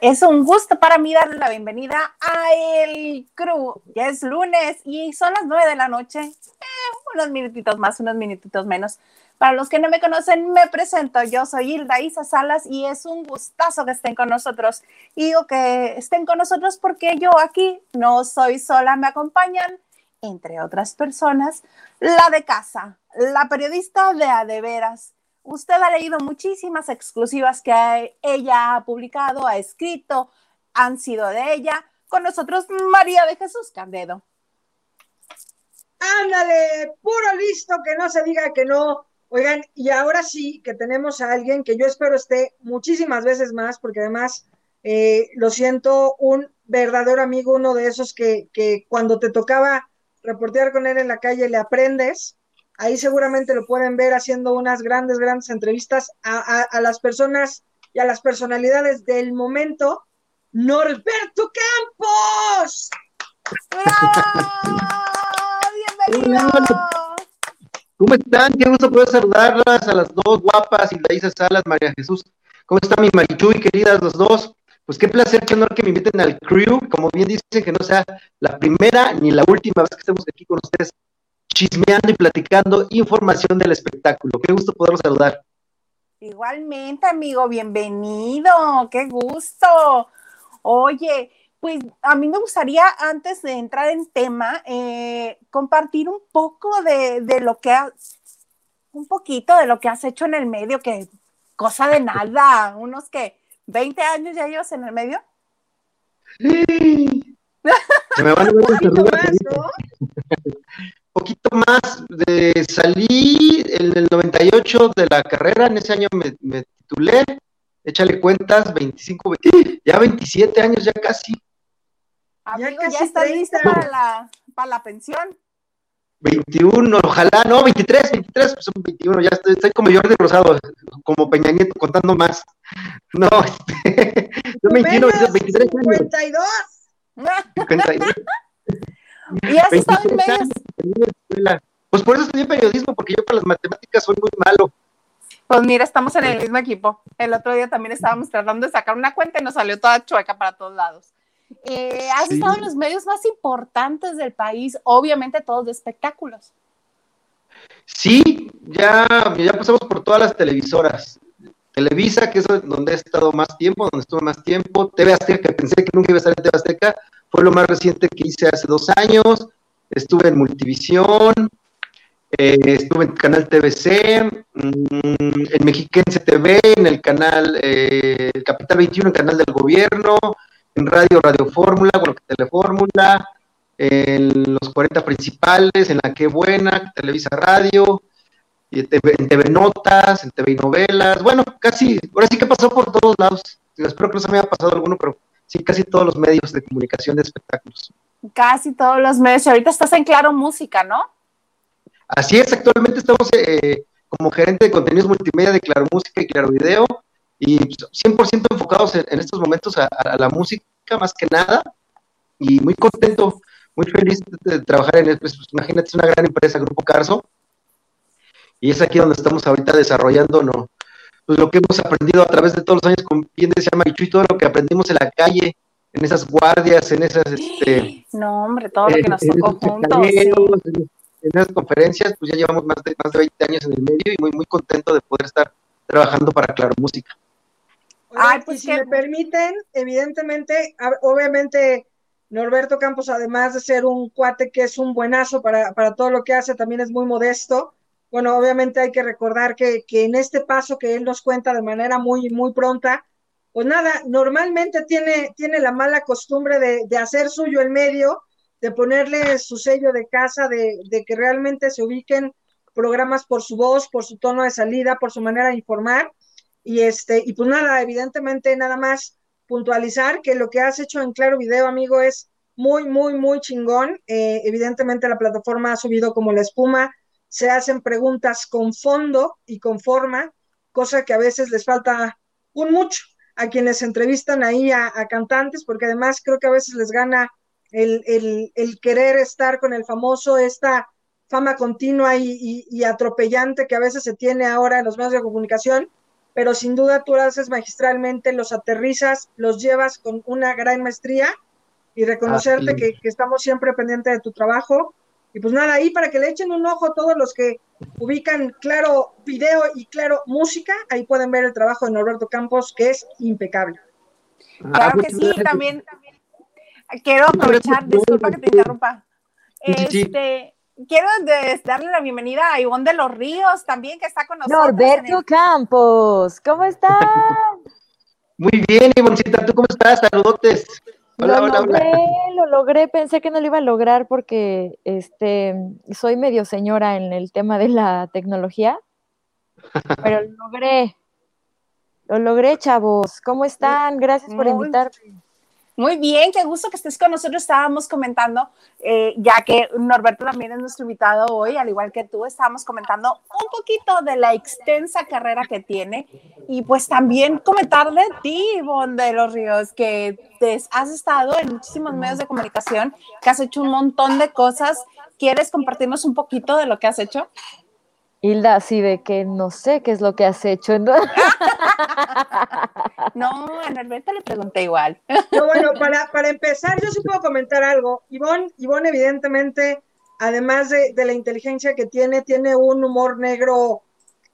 Es un gusto para mí darle la bienvenida a El Crew. Ya es lunes y son las nueve de la noche. Eh, unos minutitos más, unos minutitos menos. Para los que no me conocen, me presento. Yo soy Hilda Isa Salas y es un gustazo que estén con nosotros. Y digo que estén con nosotros porque yo aquí no soy sola, me acompañan, entre otras personas, la de casa, la periodista de Adeveras usted ha leído muchísimas exclusivas que ella ha publicado, ha escrito, han sido de ella. Con nosotros, María de Jesús Candedo. Ándale, puro listo, que no se diga que no. Oigan, y ahora sí que tenemos a alguien que yo espero esté muchísimas veces más, porque además eh, lo siento, un verdadero amigo, uno de esos que, que cuando te tocaba reportear con él en la calle le aprendes Ahí seguramente lo pueden ver haciendo unas grandes, grandes entrevistas a, las personas y a las personalidades del momento. Norberto Campos. ¡Bienvenido! ¿Cómo están? Qué gusto poder saludarlas a las dos guapas y Laisa Salas, María Jesús. ¿Cómo está mi Marichuy, queridas los dos? Pues qué placer, qué honor que me inviten al crew. Como bien dicen, que no sea la primera ni la última vez que estemos aquí con ustedes chismeando y platicando información del espectáculo. Qué gusto poderlos saludar. Igualmente, amigo, bienvenido, qué gusto. Oye, pues a mí me gustaría, antes de entrar en tema, eh, compartir un poco de, de lo que has, un poquito de lo que has hecho en el medio, que cosa de nada, unos que 20 años ya llevas en el medio. Sí. Me van a ver poquito más, de, salí en el 98 de la carrera, en ese año me, titulé, échale cuentas, 25, ya 27 años, ya casi. Amigo, ya, está lista para la, para la pensión. 21, ojalá, no, 23, 23, pues son 21, ya estoy, estoy como Jordi Rosado, como Peña Nieto, contando más. No, este, yo 21, 23 años. 52. 52. ¿Y has estado en medios? Pues por eso estudié periodismo, porque yo para las matemáticas soy muy malo. Pues mira, estamos en el mismo equipo. El otro día también estábamos tratando de sacar una cuenta y nos salió toda chueca para todos lados. Eh, has estado en los medios más importantes del país, obviamente todos de espectáculos. Sí, ya, ya pasamos por todas las televisoras. Televisa, que es donde he estado más tiempo, donde estuve más tiempo. TV Azteca, que pensé que nunca iba a estar en TV Azteca, fue lo más reciente que hice hace dos años. Estuve en Multivisión, eh, estuve en Canal TVC, mm, en Mexiquense TV, en el canal eh, Capital 21, en canal del gobierno, en Radio Radio Fórmula, bueno, Telefórmula, en los 40 principales, en La Qué Buena, Televisa Radio, y en, TV, Notas, en TV Novelas, bueno, casi, ahora sí que pasó por todos lados. Espero que no se me haya pasado alguno, pero sí, casi todos los medios de comunicación de espectáculos. Casi todos los medios. Ahorita estás en Claro Música, ¿no? Así es, actualmente estamos eh, como gerente de contenidos multimedia de Claro Música y Claro Video y 100% enfocados en, estos momentos a, la música más que nada y muy contento, muy feliz de, trabajar en, pues, pues, imagínate, es una gran empresa, Grupo Carso, y es aquí donde estamos ahorita desarrollando ¿no? Pues lo que hemos aprendido a través de todos los años, con bien decía Marichu, y todo lo que aprendimos en la calle, en esas guardias, en esas... Este, no, hombre, todo lo que nos tocó juntos. En esas conferencias, pues ya llevamos más de, más de 20 años en el medio y muy, muy contento de poder estar trabajando para Claro Música. Ay, pues si me permiten, evidentemente, obviamente Norberto Campos, además de ser un cuate que es un buenazo para, para todo lo que hace, también es muy modesto bueno, obviamente hay que recordar que, en este paso que él nos cuenta de manera muy, muy pronta, pues nada, normalmente tiene, tiene la mala costumbre de, hacer suyo el medio, de ponerle su sello de casa, de, de, que realmente se ubiquen programas por su voz, por su tono de salida, por su manera de informar. Y este, y pues nada, evidentemente nada más puntualizar que lo que has hecho en Claro Video, amigo, es muy, muy, muy chingón. Eh, evidentemente la plataforma ha subido como la espuma, se hacen preguntas con fondo y con forma, cosa que a veces les falta un mucho a quienes entrevistan ahí a, cantantes, porque además creo que a veces les gana el, querer estar con el famoso, esta fama continua y, atropellante que a veces se tiene ahora en los medios de comunicación. pero sin duda tú lo haces magistralmente, los aterrizas, los llevas con una gran maestría y reconocerte que, que, estamos siempre pendientes de tu trabajo. Y pues nada, ahí para que le echen un ojo a todos los que ubican claro video y claro música, ahí pueden ver el trabajo de Norberto Campos, que es impecable. Claro que sí, también, también quiero aprovechar, disculpa que te interrumpa. Este, quiero darle la bienvenida a Ivonne de los Ríos también, que está con nosotros. Norberto Campos, ¿cómo estás? Muy bien, Ivoncita, ¿tú cómo estás? Saludotes. Hola, lo logré, lo logré, pensé que no lo iba a lograr porque este soy medio señora en el tema de la tecnología, pero lo logré. Lo logré, chavos. ¿Cómo están? Gracias por invitarme. Muy bien, qué gusto que estés con nosotros. Estábamos comentando, eh, ya que Norberto también es nuestro invitado hoy, al igual que tú, estábamos comentando un poquito de la extensa carrera que tiene y pues también comentar de ti, Ivonne de los Ríos, que has estado en muchísimos medios de comunicación, que has hecho un montón de cosas. ¿Quieres compartirnos un poquito de lo que has hecho? Hilda, así de que no sé qué es lo que has hecho. ¿no? no, a Norberto le pregunté igual. bueno, para, para empezar, yo sí puedo comentar algo. Ivonne, Ivonne evidentemente, además de, la inteligencia que tiene, tiene un humor negro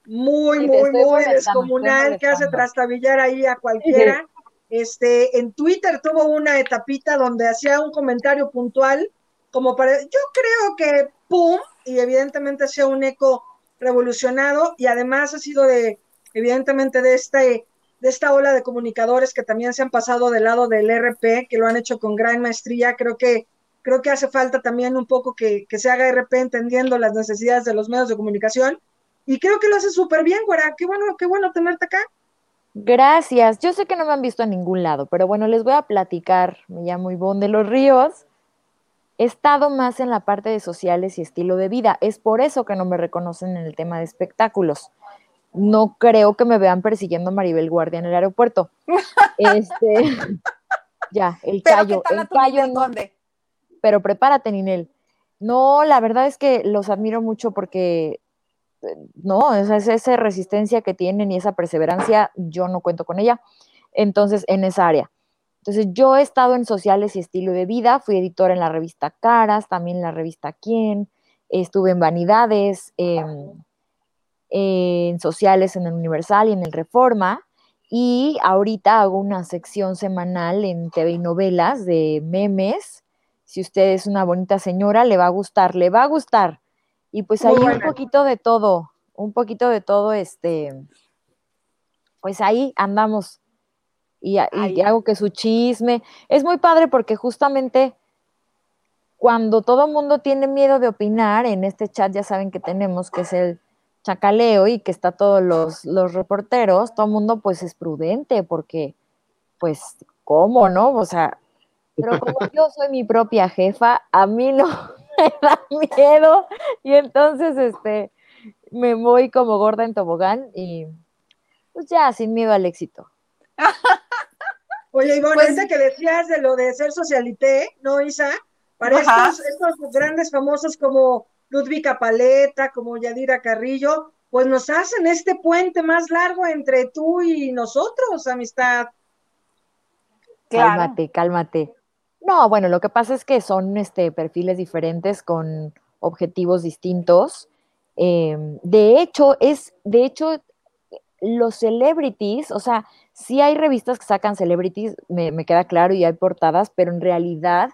muy, muy, muy descomunal que hace trastabillar ahí a cualquiera. Este, en Twitter tuvo una etapita donde hacía un comentario puntual, como para, yo creo que, ¡pum! Y evidentemente hacía un eco revolucionado y además ha sido de, evidentemente, de este de esta ola de comunicadores que también se han pasado del lado del RP, que lo han hecho con gran maestría. Creo que, creo que hace falta también un poco que, se haga RP entendiendo las necesidades de los medios de comunicación. Y creo que lo hace súper bien, güera. Qué bueno, qué bueno tenerte acá. Gracias. Yo sé que no me han visto a ningún lado, pero bueno, les voy a platicar. Me llamo Ivonne de los Ríos. He estado más en la parte de sociales y estilo de vida. Es por eso que no me reconocen en el tema de espectáculos. No creo que me vean persiguiendo a Maribel Guardia en el aeropuerto. este, ya, el callo. el callo no, Pero prepárate, Ninel. No, la verdad es que los admiro mucho porque eh, no, esa, esa resistencia que tienen y esa perseverancia, yo no cuento con ella. Entonces, en esa área. Entonces, yo he estado en sociales y estilo de vida, fui editora en la revista Caras, también en la revista Quién, estuve en Vanidades, en sociales en el Universal y en el Reforma, y ahorita hago una sección semanal en TV y novelas de memes. Si usted es una bonita señora, le va a gustar, le va a gustar. Y pues ahí un poquito de todo, un poquito de todo, este, pues ahí andamos y, hago que su chisme. Es muy padre porque justamente cuando todo mundo tiene miedo de opinar, en este chat ya saben que tenemos, que es el chacaleo y que está todos los, los reporteros, todo el mundo pues es prudente porque, pues, ¿cómo, no? O sea, pero como yo soy mi propia jefa, a mí no me da miedo y entonces, este, me voy como gorda en tobogán y pues ya, sin miedo al éxito. Oye, Ivonne, pues, que decías de lo de ser socialité, ¿no, Isa? Para estos, grandes famosos como Ludvika Paleta, como Yadira Carrillo, pues nos hacen este puente más largo entre tú y nosotros, amistad. Cálmate, cálmate. No, bueno, lo que pasa es que son este, perfiles diferentes con objetivos distintos. Em, de hecho, es, de hecho, los celebrities, o sea, sí hay revistas que sacan celebrities, me, queda claro, y hay portadas, pero en realidad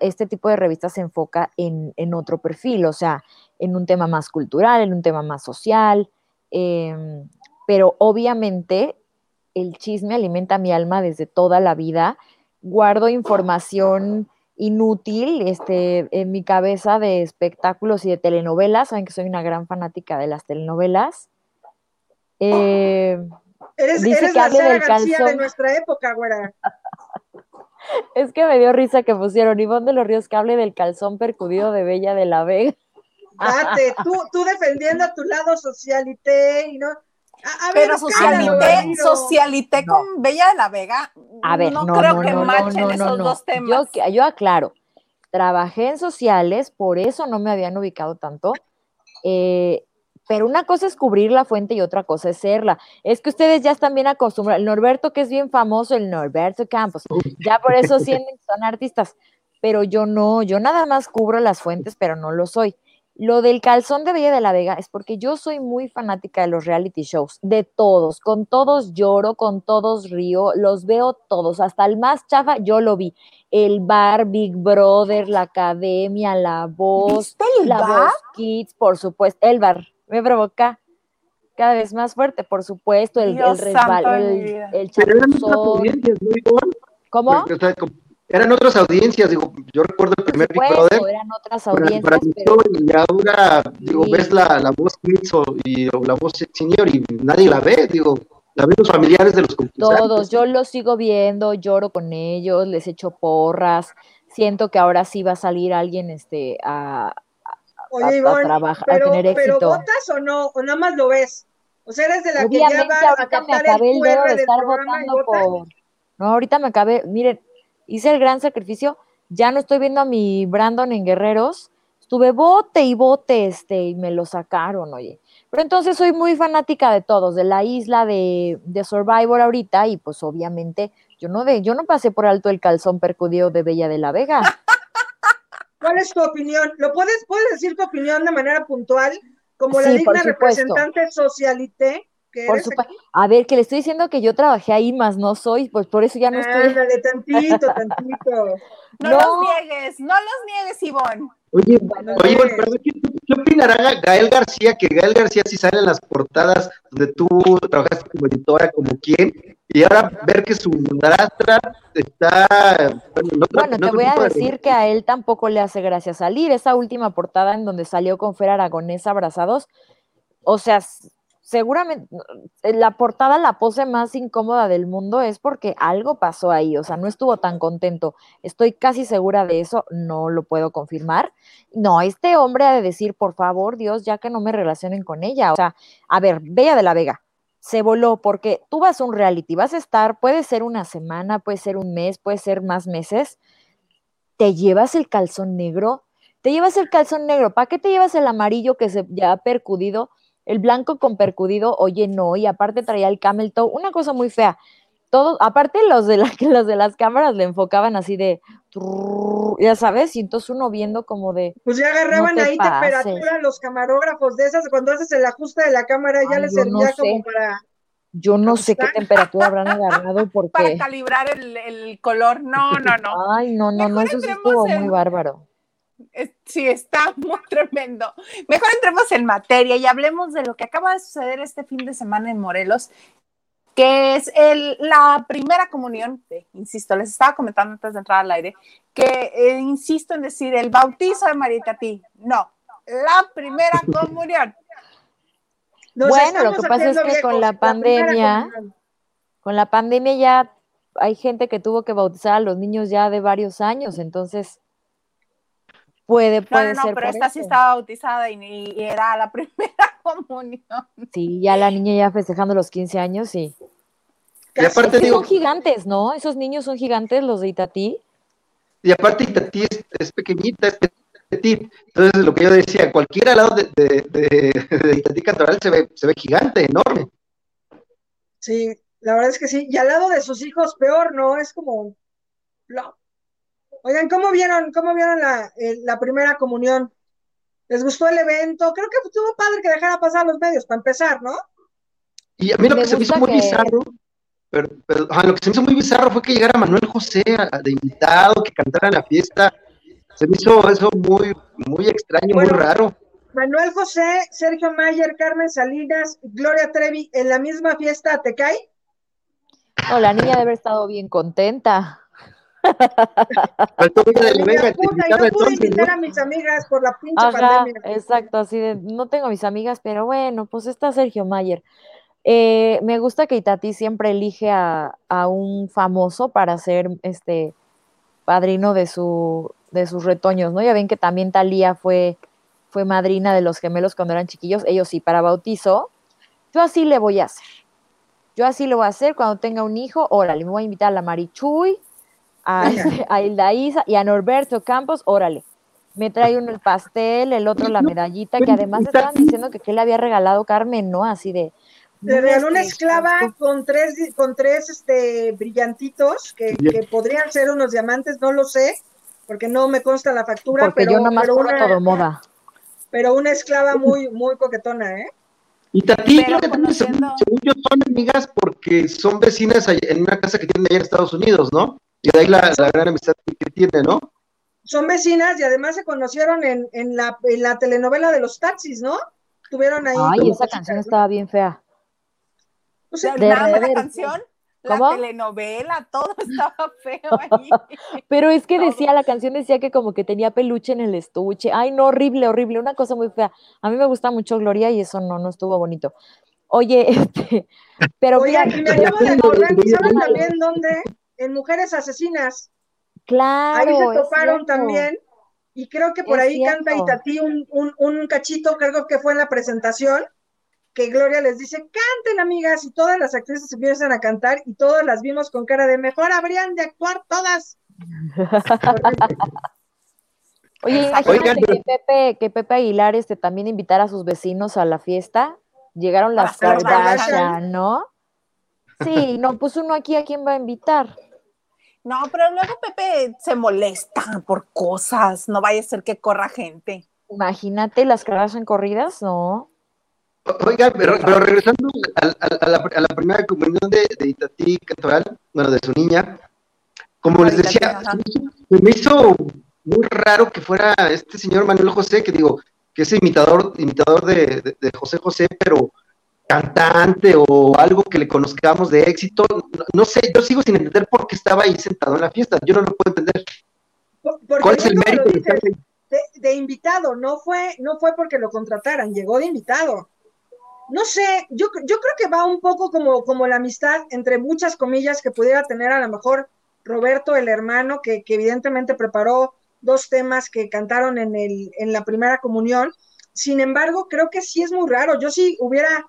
este tipo de revistas se enfoca en, otro perfil, o sea, en un tema más cultural, en un tema más social, em, pero obviamente el chisme alimenta mi alma desde toda la vida. Guardo información inútil este, en mi cabeza de espectáculos y de telenovelas. Saben que soy una gran fanática de las telenovelas. Eh, eres, dice que la hable del calzón. de nuestra época, güera. es que me dio risa que pusieron Ivonne de los Ríos que hable del calzón percudido de Bella de la Vega. Date, tú, tú defendiendo a tu lado socialité y no. A, ver, Pero socialité, socialité con Bella de la Vega. A ver, no, creo que machen esos dos temas. Yo, yo aclaro, trabajé en sociales, por eso no me habían ubicado tanto. Eh, pero una cosa es cubrir la fuente y otra cosa es serla. Es que ustedes ya están bien acostumbrados. El Norberto, que es bien famoso, el Norberto Campos, ya por eso sienten que son artistas, pero yo no, yo nada más cubro las fuentes, pero no lo soy. Lo del calzón de Bella de la Vega es porque yo soy muy fanática de los reality shows, de todos, con todos lloro, con todos río, los veo todos, hasta el más chafa yo lo vi. El bar, Big Brother, la academia, la voz, la voz Kids, por supuesto, el bar, me provoca cada vez más fuerte, por supuesto, el, el resbal, el, el ¿Cómo? eran otras audiencias, digo, yo recuerdo el primer Big Brother. Eran otras audiencias. Para, pero... Y ahora, digo, ves la, la voz Kids y la voz Senior y nadie la ve, digo, la ven los familiares de los concursantes. Todos, yo los sigo viendo, lloro con ellos, les echo porras, siento que ahora sí va a salir alguien este, a, Oye, Ivonne, trabajar, pero, a tener éxito. ¿Pero votas o no? ¿O nada más lo ves? O sea, eres de la que ya va a captar el el de estar votando por... No, ahorita me acabé, miren, hice el gran sacrificio, ya no estoy viendo a mi Brandon en Guerreros, estuve bote y bote este, y me lo sacaron, oye. Pero entonces soy muy fanática de todos, de la isla de, de Survivor ahorita, y pues obviamente yo no de, yo no pasé por alto el calzón percudido de Bella de la Vega. ¿Cuál es tu opinión? ¿Lo puedes, puedes decir tu opinión de manera puntual? Como la digna representante socialité por supuesto. A ver, que le estoy diciendo que yo trabajé ahí, más no soy, pues por eso ya no estoy. Ándale, tantito, tantito. No, los niegues, no los niegues, Ivonne. Oye, oye, ¿qué, ¿qué, opinará Gael García? Que Gael García sí sale en las portadas donde tú trabajaste como editora, como quien, y ahora ver que su madrastra está... Bueno, bueno te voy a decir que a él tampoco le hace gracia salir. Esa última portada en donde salió con Fer Aragonés abrazados, o sea, seguramente la portada, la pose más incómoda del mundo es porque algo pasó ahí, o sea, no estuvo tan contento. Estoy casi segura de eso, no lo puedo confirmar. No, este hombre ha de decir, por favor, Dios, ya que no me relacionen con ella. O sea, a ver, Bella de la Vega, se voló porque tú vas a un reality, vas a estar, puede ser una semana, puede ser un mes, puede ser más meses, te llevas el calzón negro, te llevas el calzón negro, ¿para qué te llevas el amarillo que se ya ha percudido? El blanco con percudido, oye, no, y aparte traía el camel toe, una cosa muy fea. Todo, aparte los de, la, los de las cámaras le enfocaban así de, ya sabes, y entonces uno viendo como de... Pues ya agarraban ahí temperatura los camarógrafos de esas, cuando haces el ajuste de la cámara ya les servía como para... Yo no sé qué temperatura habrán agarrado porque... Para calibrar el, color, no, no, no. Ay, no, no, no, eso sí estuvo muy bárbaro sí, está muy tremendo. Mejor entremos en materia y hablemos de lo que acaba de suceder este fin de semana en Morelos, que es el, la primera comunión, insisto, les estaba comentando antes de entrar al aire, que eh, insisto en decir el bautizo de María Tati, no, la primera comunión. bueno, lo que pasa es que con la pandemia, con la pandemia ya hay gente que tuvo que bautizar a los niños ya de varios años, entonces Puede, puede no, no, pero esta sí estaba bautizada y, era la primera comunión. Sí, ya la niña ya festejando los 15 años, sí. Y aparte digo, son gigantes, ¿no? Esos niños son gigantes, los de Itatí. Y aparte Itatí es, pequeñita, es petit. Entonces, lo que yo decía, cualquiera al lado de, de, de, Itatí Cantoral se ve, se ve gigante, enorme. Sí, la verdad es que sí. Y al lado de sus hijos, peor, ¿no? Es como... Oigan, ¿cómo vieron, cómo vieron la, la primera comunión? ¿Les gustó el evento? Creo que estuvo padre que dejara pasar los medios para empezar, ¿no? Y a mí lo que se me hizo muy bizarro, pero, lo que se me hizo muy bizarro fue que llegara Manuel José de invitado, que cantara en la fiesta. Se me hizo eso muy, muy extraño, muy raro. Manuel José, Sergio Mayer, Carmen Salinas, Gloria Trevi en la misma fiesta, ¿te cae? No, la niña debe haber estado bien contenta a mis amigas por la pinche pandemia. Exacto, así de, no tengo mis amigas, pero bueno, pues está Sergio Mayer. Eh, me gusta que Itati siempre elige a, un famoso para ser este padrino de su de sus retoños, ¿no? Ya ven que también Talía fue, fue madrina de los gemelos cuando eran chiquillos, ellos sí, para bautizo. Yo así le voy a hacer. Yo así lo voy a hacer cuando tenga un hijo. Órale, me voy a invitar a la Marichuy, a, Hilda Isa y a Norberto Campos, órale. me trae uno el pastel, el otro la medallita, que además estaban diciendo que qué le había regalado Carmen, ¿no? Así de... Le regaló una esclava con tres, con tres este, brillantitos que, que, podrían ser unos diamantes, no lo sé, porque no me consta la factura. Porque pero, yo nomás pero una, todo moda. Pero una esclava muy, muy coquetona, ¿eh? Y Tati, creo que también, según, según yo, son amigas porque son vecinas en una casa que tienen allá en Estados Unidos, ¿no? Y de ahí la, la gran amistad que tiene, ¿no? Son vecinas y además se conocieron en, en, la, en la telenovela de los taxis, ¿no? Tuvieron ahí. Ay, esa canción ¿no? estaba bien fea. O sea, de nada la canción, ¿Cómo? la telenovela, todo estaba feo ahí. Pero es que decía, la canción decía que como que tenía peluche en el estuche. Ay, no, horrible, horrible, una cosa muy fea. A mí me gusta mucho Gloria y eso no, no estuvo bonito. Oye, este, pero Oye, mira, y me acabo de acordar, ¿saben también dónde? En Mujeres Asesinas. Claro. Ahí se toparon también. Y creo que por Es ahí cierto. canta Itatí un, un, un cachito, creo que fue en la presentación, que Gloria les dice, canten amigas, y todas las actrices empiezan a cantar y todas las vimos con cara de mejor habrían de actuar todas. Oye, imagínate Oigan, pero- que Pepe, que Pepe Aguilar este, también invitara a sus vecinos a la fiesta. Llegaron las. Kardashian, ¿no? Sí, no, pues uno aquí a quién va a invitar. No, pero luego Pepe se molesta por cosas, no vaya a ser que corra gente. Imagínate las Kardashian corridas, ¿no? Oiga, pero, pero regresando a, a- a la, a la primera comunión de, de Itatí Cantoral, bueno, de su niña, como les decía, se me hizo muy raro que fuera este señor Manuel José, que digo, que es imitador, imitador de, de- de José José, pero cantante o algo que le conozcamos de éxito, no, no sé, yo sigo sin entender por qué estaba ahí sentado en la fiesta, yo no lo puedo entender. Por- ¿Cuál es el mérito de dices, estar ahí? de, de invitado, no fue, no fue porque lo contrataran, llegó de invitado. No sé, yo, yo creo que va un poco como, como la amistad, entre muchas comillas, que pudiera tener a lo mejor Roberto, el hermano, que, que evidentemente preparó dos temas que cantaron en, el, en la primera comunión. Sin embargo, creo que sí es muy raro. Yo sí hubiera,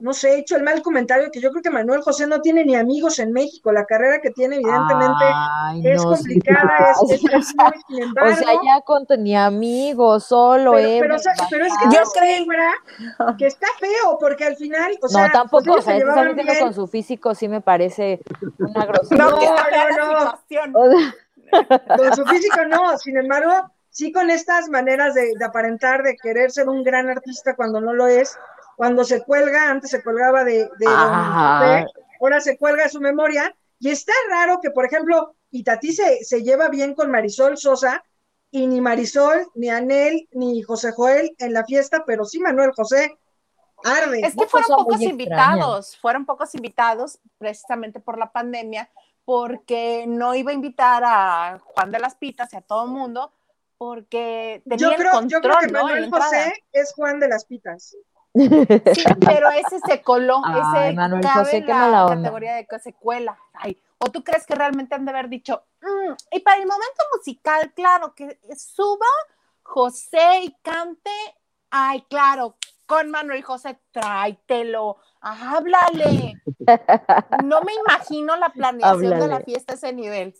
no sé, hecho el mal comentario que yo creo que Manuel José no tiene ni amigos en México. La carrera que tiene, evidentemente, Ay, es no, sí, complicada, es, es, es muy, sin O embargo. sea, ya con ni amigos, solo pero, Eve, pero, o sea, pero es que Yo creo- que está feo, porque al final, o sea, no, tampoco, o sea, se con su físico sí me parece una grosería. No, no, no. O con su físico no, sin embargo, sí con estas maneras de, de aparentar, de querer ser un gran artista cuando no lo es, cuando se cuelga, antes se colgaba de, Ah. Ahora se cuelga su memoria, y está raro que, por ejemplo, Itatí se, se lleva bien con Marisol Sosa, y ni Marisol, ni Anel, ni José Joel en la fiesta, pero sí Manuel José, arde. Es que fueron pocos extraña. invitados, fueron pocos invitados precisamente por la pandemia, porque no iba a invitar a Juan de las Pitas y a todo el mundo, porque tenía yo el creo, control, yo creo que Manuel. José es Juan de las Pitas. Sí, pero ese se coló, Ay, ese Manuel cabe José, en qué la categoría de que se cuela. Ay, o tú crees que realmente han de haber dicho, "Mm", y para el momento musical, claro, que suba José y cante, ay, claro, con Manuel José, tráetelo, háblale. No me imagino la planeación de la fiesta a ese nivel.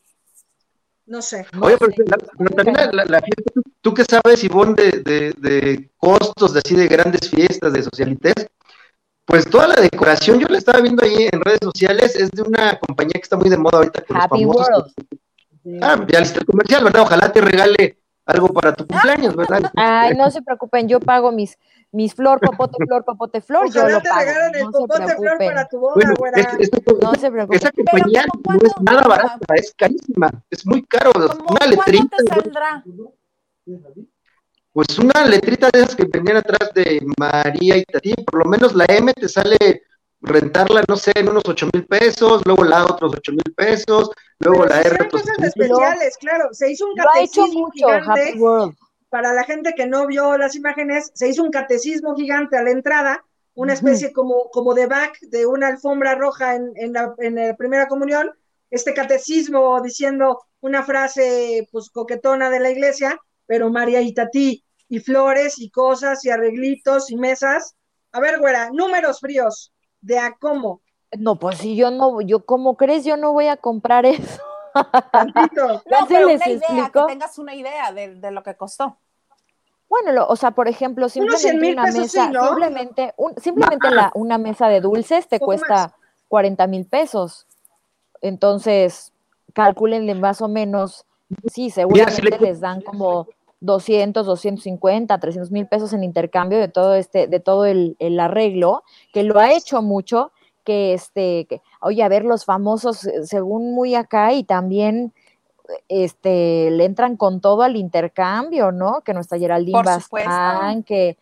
No sé. Oye, pero, también la, la- la fiesta, ¿tú- ¿tú qué sabes, Ivonne, de, de, de costos, de así, de grandes fiestas, de socialites? Pues toda la decoración, yo la estaba viendo ahí en redes sociales, es de una compañía que está muy de moda ahorita con Happy los famosos. World. Ah, ya listo el comercial, ¿verdad? Ojalá te regale algo para tu cumpleaños, ¿verdad? Ay, no se preocupen, yo pago mis, mis flor, popote, flor, popote, flor, yo Ojalá lo te pago. regalan el No se popote flor preocupen. para tu boda, Bueno, güera. es- esa, No se preocupen. esa compañía ¿cómo no es cuánto? nada barata, es carísima, es muy caro. ¿Cómo, Una ¿Cuándo letrita, te saldrá? Pues una letrita de esas que venían atrás de María y Tati, por lo menos la M te sale rentarla, no sé, en unos ocho mil pesos, luego la A otros ocho mil pesos, luego Pero la R otros cosas 8,000 pesos. especiales, claro. Se hizo un catecismo mucho, gigante. Para la gente que no vio las imágenes, se hizo un catecismo gigante a la entrada, una especie como, como de back de una alfombra roja en, en la, en la primera comunión. Este catecismo diciendo una frase pues coquetona de la iglesia, pero María y Tati, y flores y cosas y arreglitos y mesas. A ver, güera, números fríos de a cómo. No, pues si yo no, yo, ¿cómo crees? Yo no voy a comprar eso. No, pero una idea, que tengas una idea de, lo que costó. Bueno, o sea, por ejemplo, simplemente una mesa, simplemente, simplemente la, una mesa de dulces te cuesta 40 mil pesos. Entonces, calculenle más o menos, sí, seguramente les dan como 200, 250, 300 mil pesos en intercambio de todo este, de todo el, arreglo, que lo ha hecho mucho, que este, que, oye, a ver, los famosos, eh, según muy acá, y también este, le entran con todo al intercambio, ¿no? Que nuestra Geraldine Bastán, que,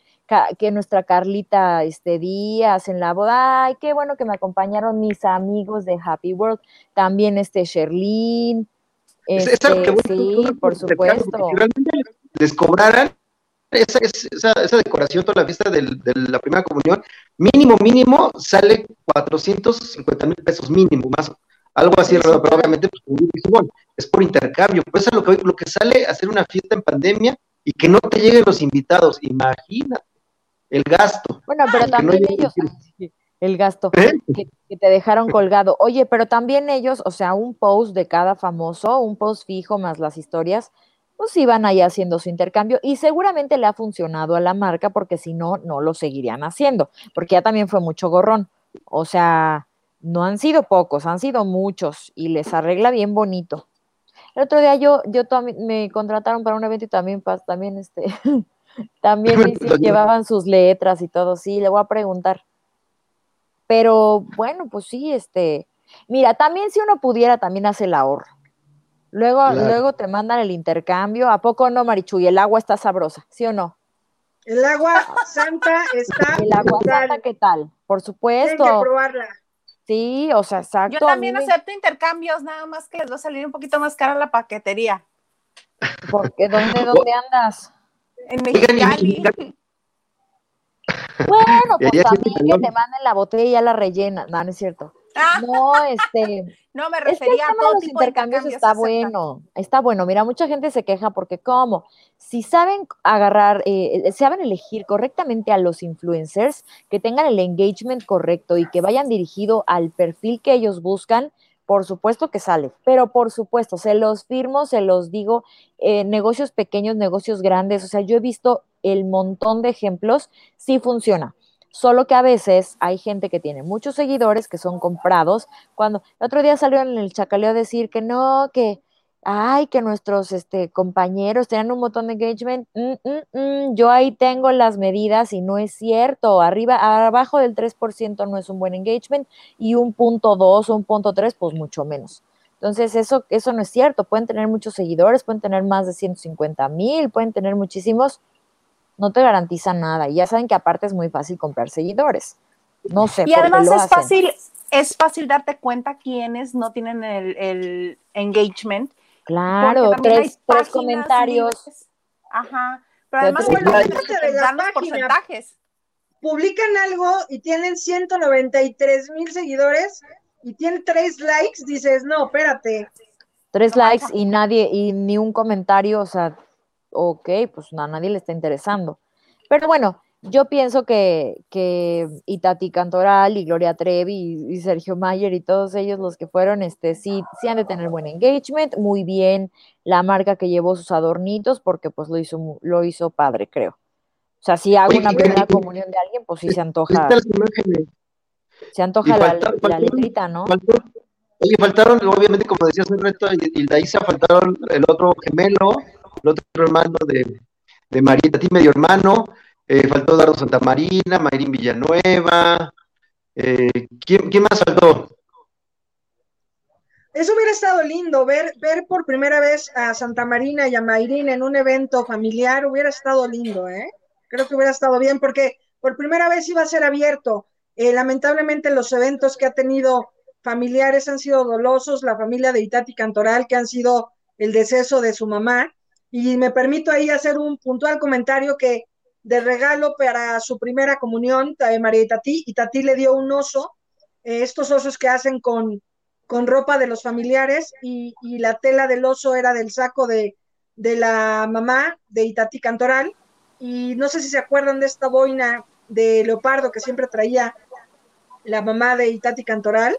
que nuestra Carlita este, Díaz en la boda, ay, qué bueno que me acompañaron mis amigos de Happy World, también este Sherlyn, este, sí, por supuesto les cobraran esa, esa, esa, decoración, toda la fiesta de la primera comunión, mínimo, mínimo, sale 450 mil pesos mínimo, más algo así, pero obviamente pues, es por intercambio, pues es lo que, lo que sale hacer una fiesta en pandemia y que no te lleguen los invitados, imagínate el gasto. Bueno, pero también ellos, el gasto ¿Eh? que, que, te dejaron colgado. Oye, pero también ellos, o sea, un post de cada famoso, un post fijo más las historias, pues iban ahí haciendo su intercambio y seguramente le ha funcionado a la marca porque si no, no lo seguirían haciendo, porque ya también fue mucho gorrón. O sea, no han sido pocos, han sido muchos y les arregla bien bonito. El otro día yo, yo me contrataron para un evento y también, también este, también llevaban sus letras y todo, sí, le voy a preguntar. Pero bueno, pues sí, este, mira, también si uno pudiera, también hace el ahorro. Luego, luego te mandan el intercambio. ¿A poco no, Marichuy? El agua está sabrosa, ¿sí o no? El agua santa está. El agua santa, ¿qué tal? Por supuesto. Tienen que probarla. Sí, o sea, exacto. Yo también acepto intercambios, nada más que les va a salir un poquito más cara la paquetería. Porque ¿dónde, dónde andas? En Mexicali. Bueno, pues también que te manden la botella y ya la rellena. No, no es cierto. No, este. No me refería a todo los intercambios está bueno, está bueno. Mira, mucha gente se queja porque cómo, si saben agarrar, eh, eh, saben elegir correctamente a los influencers, que tengan el engagement correcto y que vayan dirigido al perfil que ellos buscan, por supuesto que sale, pero por supuesto, se los firmo, se los digo, eh, negocios pequeños, negocios grandes, o sea, yo he visto el montón de ejemplos, sí funciona. Solo que a veces hay gente que tiene muchos seguidores que son comprados. Cuando el otro día salió en el chacaleo a decir que no, que ay, que nuestros este, compañeros tenían un montón de engagement. Mm, mm, mm, yo ahí tengo las medidas y no es cierto. Arriba, abajo del 3% no es un buen engagement y un punto 2 o un punto 3, pues mucho menos. Entonces, eso, eso no es cierto. Pueden tener muchos seguidores, pueden tener más de 150 mil, pueden tener muchísimos no te garantiza nada. Y ya saben que aparte es muy fácil comprar seguidores. No sé. Y además es fácil, es fácil darte cuenta quiénes no tienen el, engagement. Claro, tres, tres comentarios. Ajá. Pero además bueno, de las porcentajes. Publican algo y tienen 193 mil seguidores y tienen tres likes, dices, no, espérate. Tres likes y nadie, y ni un comentario, o sea, ok, pues a nadie le está interesando. Pero bueno, yo pienso que, que Itati Cantoral y Gloria Trevi y, Sergio Mayer y todos ellos los que fueron, este, sí, sí han de tener buen engagement, muy bien la marca que llevó sus adornitos, porque pues lo hizo, lo hizo padre, creo. O sea, si hago una primera comunión de alguien, pues sí se antoja. Se antoja la, letrita, ¿no? oye, faltaron, obviamente, como decías un reto, y, de ahí se faltaron el otro gemelo, el otro hermano de, de María, a ti medio hermano, eh, faltó Dardo Santamarina, Mayrín Villanueva, eh, ¿quién, ¿quién, más faltó? Eso hubiera estado lindo, ver, ver por primera vez a Santa Marina y a Mayrín en un evento familiar, hubiera estado lindo, ¿eh? Creo que hubiera estado bien porque por primera vez iba a ser abierto. Eh, lamentablemente los eventos que ha tenido familiares han sido dolosos, la familia de Itati Cantoral, que han sido el deceso de su mamá, y me permito ahí hacer un puntual comentario que de regalo para su primera comunión, de María y Tati, y Tati le dio un oso, eh, estos osos que hacen con, con ropa de los familiares, y, la tela del oso era del saco de, de la mamá de Itati Cantoral, y no sé si se acuerdan de esta boina de leopardo que siempre traía la mamá de Itati Cantoral.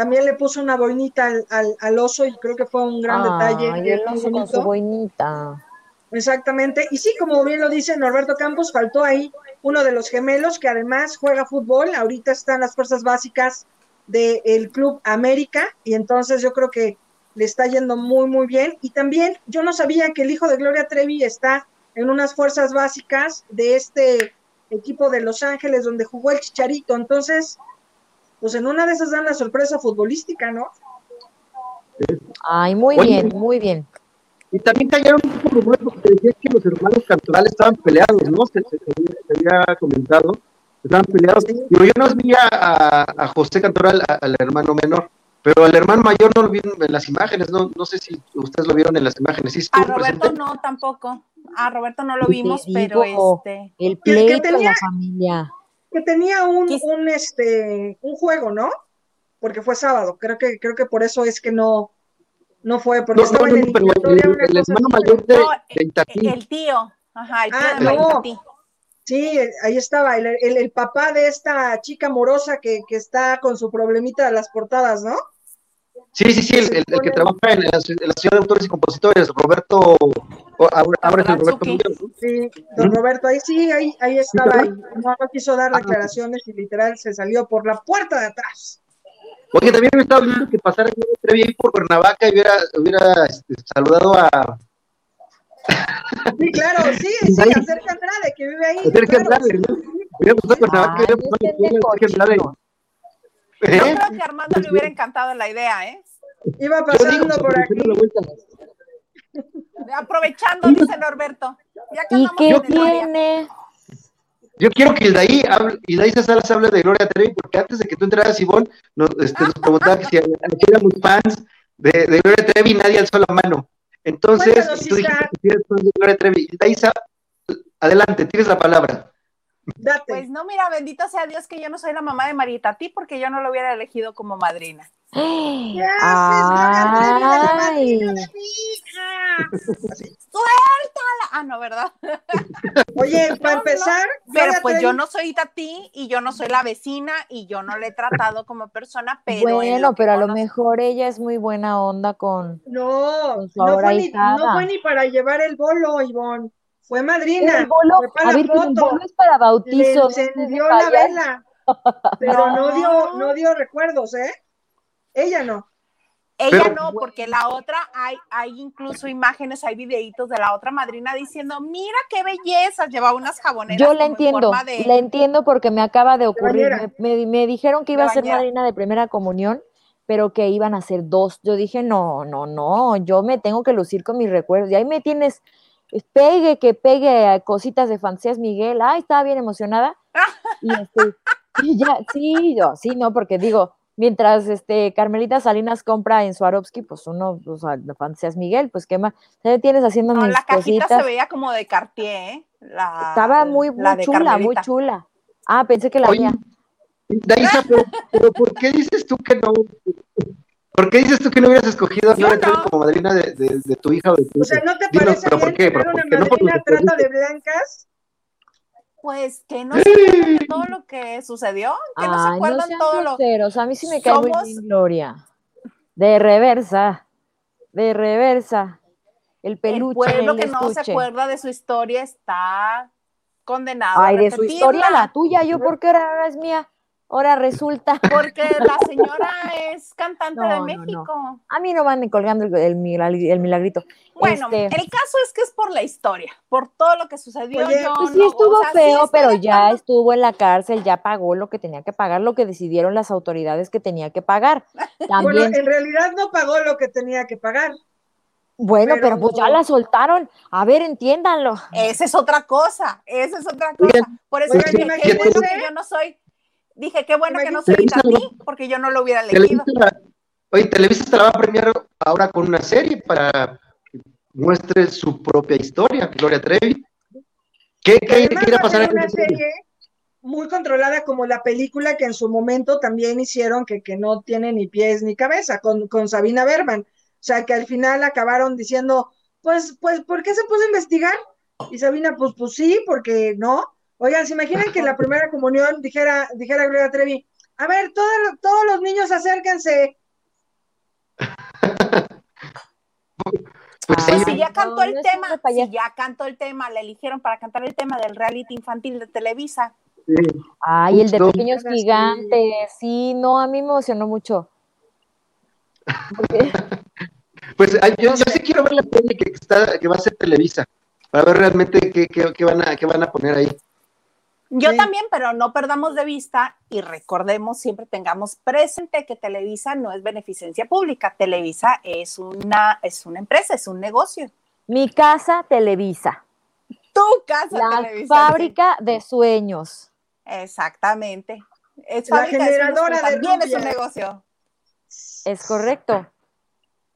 También le puso una boinita al, al, oso y creo que fue un gran detalle. Ay, el oso con su boinita. Exactamente. Y sí, como bien lo dice Norberto Campos, faltó ahí uno de los gemelos que además juega fútbol. Ahorita están las fuerzas básicas del Club América y entonces yo creo que le está yendo muy, muy bien. Y también yo no sabía que el hijo de Gloria Trevi está en unas fuerzas básicas de este equipo de Los Ángeles donde jugó el Chicharito. Entonces, pues en una de esas dan la sorpresa futbolística, ¿no? Ay, muy bien, muy bien. Y también cayeron un rumores porque decían que los hermanos Cantoral estaban peleados, ¿no? Se, había comentado, estaban peleados. Pero yo no vi a, a José Cantoral, al hermano menor, pero al hermano mayor no lo vieron en las imágenes, no, no sé si ustedes lo vieron en las imágenes. ¿Sí a Roberto no, tampoco. A Roberto no lo vimos, pero este. El pleito de la familia. Que tenía un, un, este, un juego, ¿no? Porque fue sábado. Creo que, creo que por eso es que no, no fue, porque estaba en el, pero el, hermano mayor de, El tío, ajá, el ah, tío Sí, ahí estaba, el, el, papá de esta chica morosa que, que, está con su problemita de las portadas, ¿no? Sí, sí, sí, el, que trabaja en la, Ciudad de Autores y Compositores, Roberto, ahora, es el Roberto Sí, don Roberto, ahí sí, ahí, ahí estaba, no, quiso dar declaraciones y literal se salió por la puerta de atrás. Oye, también me estaba viendo que pasara ahí por Cuernavaca y hubiera, hubiera este, saludado a. Sí, claro, sí, sí, a Sergio Andrade, que vive ahí. A Sergio Andrade, ¿no? Hubiera gustado Cuernavaca hubiera a Andrade. Yo creo que a Armando le hubiera encantado la idea, ¿eh? Iba pasando por aquí. Aprovechando, dice Norberto. Ya que ¿Y qué tiene? Yo quiero que Hildaí, hable, Hildaí Salas hable de Gloria Trevi, porque antes de que tú entraras, Ivonne, nos, este, nos preguntaba que si éramos fans de, de, Gloria Trevi nadie alzó la mano. Entonces, tú dijiste que eres fan de Gloria Trevi. Hildaí, adelante, tienes la palabra. Pues no, mira, bendito sea Dios que yo no soy la mamá de Marita ti, porque yo no lo hubiera elegido como madrina. ¿Qué haces, Ay. de mi hija? ¡Suéltala! Ah, no, ¿verdad? Oye, para empezar. Pero pues yo no soy Tati y yo no soy la vecina y yo no le he tratado como persona, pero. Bueno, pero a lo mejor ella es muy buena onda con. No, no, fue ni, no, fue ni, para llevar el bolo, Ivonne. Fue madrina. El bolo, fue para a ver, el bolo es para bautizo. Le encendió la vela. Pero no dio, no dio recuerdos, ¿eh? Ella no. Ella no, porque la otra, hay, hay incluso imágenes, hay videitos de la otra madrina diciendo, mira qué belleza, lleva unas jaboneras. Yo la entiendo, la entiendo porque me acaba de ocurrir, me, dijeron que iba a ser madrina de primera comunión, pero que iban a ser dos. Yo dije, no, no, no, yo me tengo que lucir con mis recuerdos. Y ahí me tienes, pegue, que pegue cositas de fantasías Miguel. Ay, estaba bien emocionada. y, este, y ya, sí, yo, sí, no, porque digo, mientras este Carmelita Salinas compra en Swarovski, pues uno, o sea, fantasías Miguel, pues qué más, ¿te tienes haciendo no, la cajita se veía como de Cartier, ¿eh? La, Estaba muy, muy chula, muy chula. Ah, pensé que la había. Daisa, pero, ¿por qué dices tú que no? ¿Por qué dices tú que no hubieras escogido a Gloria como madrina de, de, tu hija o de tu O sea, ¿no te parece pero ¿por qué? ¿Pero una madrina trata de blancas? Pues que no se acuerdan de todo lo que sucedió, que no se acuerdan todo lo A mí sí me cae muy bien Gloria. De reversa, de reversa. El peluche. El pueblo que no se acuerda de su historia está condenado. Ay, de su historia, la tuya, yo porque ahora es mía. Ahora resulta. Porque la señora es cantante de México. A mí no van ni colgando el, el, milagrito. Bueno, este el caso es que es por la historia, por todo lo que sucedió. pues sí estuvo feo, pero ya estuvo en la cárcel, ya pagó lo que tenía que pagar, lo que decidieron las autoridades que tenía que pagar. Bueno, en realidad no pagó lo que tenía que pagar. Bueno, pero, pues ya la soltaron. A ver, entiéndanlo. Esa es otra cosa, esa es otra cosa. Por eso es que yo no soy Dije, qué bueno que no soy ti, porque yo no lo hubiera elegido. oye, Televisa se la va a premiar ahora con una serie para que muestre su propia historia, Gloria Trevi. ¿Qué, qué quiere pasar en una serie? Muy controlada como la película que en su momento también hicieron que, que no tiene ni pies ni cabeza con, con Sabina Berman. O sea, que al final acabaron diciendo, pues, pues, ¿por qué se puso a investigar? Y Sabina, pues, pues sí, porque no. Oigan, ¿se imaginan que en la primera comunión dijera, dijera Gloria Trevi, A ver, todos los niños acérquense. Pues, si ya cantó el tema, si ya cantó el tema, le eligieron para cantar el tema del reality infantil de Televisa. Ay, el de Pequeños Gigantes, sí, no, a mí me emocionó mucho. pues yo, sí quiero ver la peli que, está, que va a ser Televisa, para ver realmente qué, qué, van, a, qué van a poner ahí. Yo también, pero no perdamos de vista y recordemos, siempre tengamos presente que Televisa no es beneficencia pública. Televisa es una, es una empresa, es un negocio. Mi casa Televisa. Tu casa La fábrica de sueños. Exactamente. Es la generadora de, también es un negocio. Es correcto.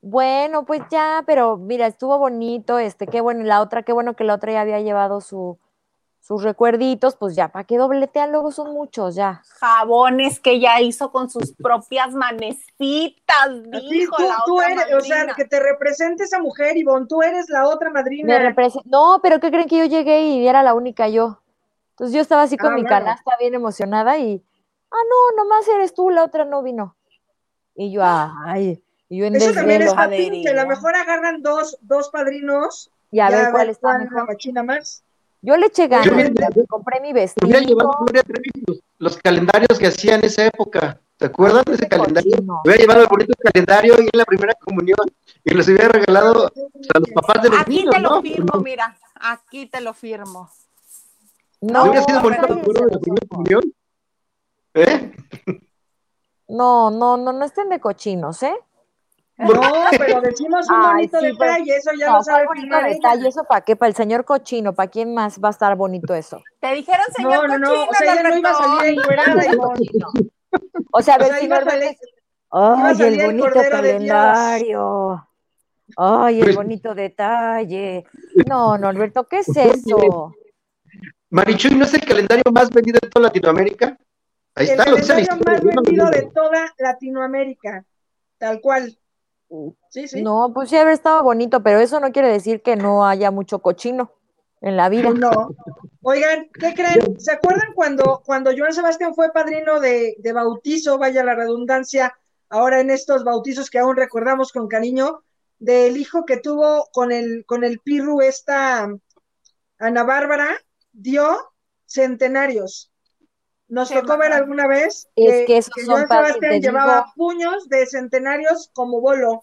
Bueno, pues ya, pero mira, estuvo bonito, este, qué bueno, la otra, qué bueno que la otra ya había llevado su, sus recuerditos, pues ya, ¿para qué dobletean? Luego son muchos, ya. Jabones que ya hizo con sus propias manecitas, dijo tú, tú eres, o sea, que te represente esa mujer, Ivonne, tú eres la otra madrina. no, pero ¿qué creen que yo llegué y era la única yo? Entonces yo estaba así con ah, mi canasta bien emocionada y, ah, no, nomás eres tú, la otra no vino. Y yo, ay, y yo en Eso también es fácil, que a lo mejor agarran dos, dos padrinos y a, ver cuál está la machina más. Yo le eché ganas, compré mi vestido. los, calendarios que hacían en esa época. ¿Se acuerdan de ese calendario? Me Hubiera llevado el bonito calendario y en la primera comunión y los hubiera regalado a los papás de los aquí niños. Aquí te lo firmo, mira. Aquí te lo firmo. No, hubiera sido bonito de la primera comunión? ¿Eh? No, no, no, no estén de cochinos, ¿eh? No, pero decimos un bonito detalle, eso ya lo sabe bonito detalle, eso para qué, para el señor cochino, para quién más va a estar bonito eso. Te dijeron señor no, no, No, o sea, ella no iba a salir encuerada O sea, a ver si Ay, el bonito calendario. Ay, el bonito detalle. No, no, Alberto, ¿qué es eso? Marichuy, ¿no es el calendario más vendido de toda Latinoamérica? Ahí el está, el calendario más vendido de toda Latinoamérica, tal cual. Sí, sí. No, pues sí haber estado bonito, pero eso no quiere decir que no haya mucho cochino en la vida. No. Oigan, ¿qué creen? ¿Se acuerdan cuando, cuando Joan Sebastián fue padrino de, bautizo, vaya la redundancia, ahora en estos bautizos que aún recordamos con cariño, del hijo que tuvo con el, con el Pirru esta Ana Bárbara, dio centenarios. Nos tocó ver alguna vez es que, Joan Sebastián llevaba puños de centenarios como bolo.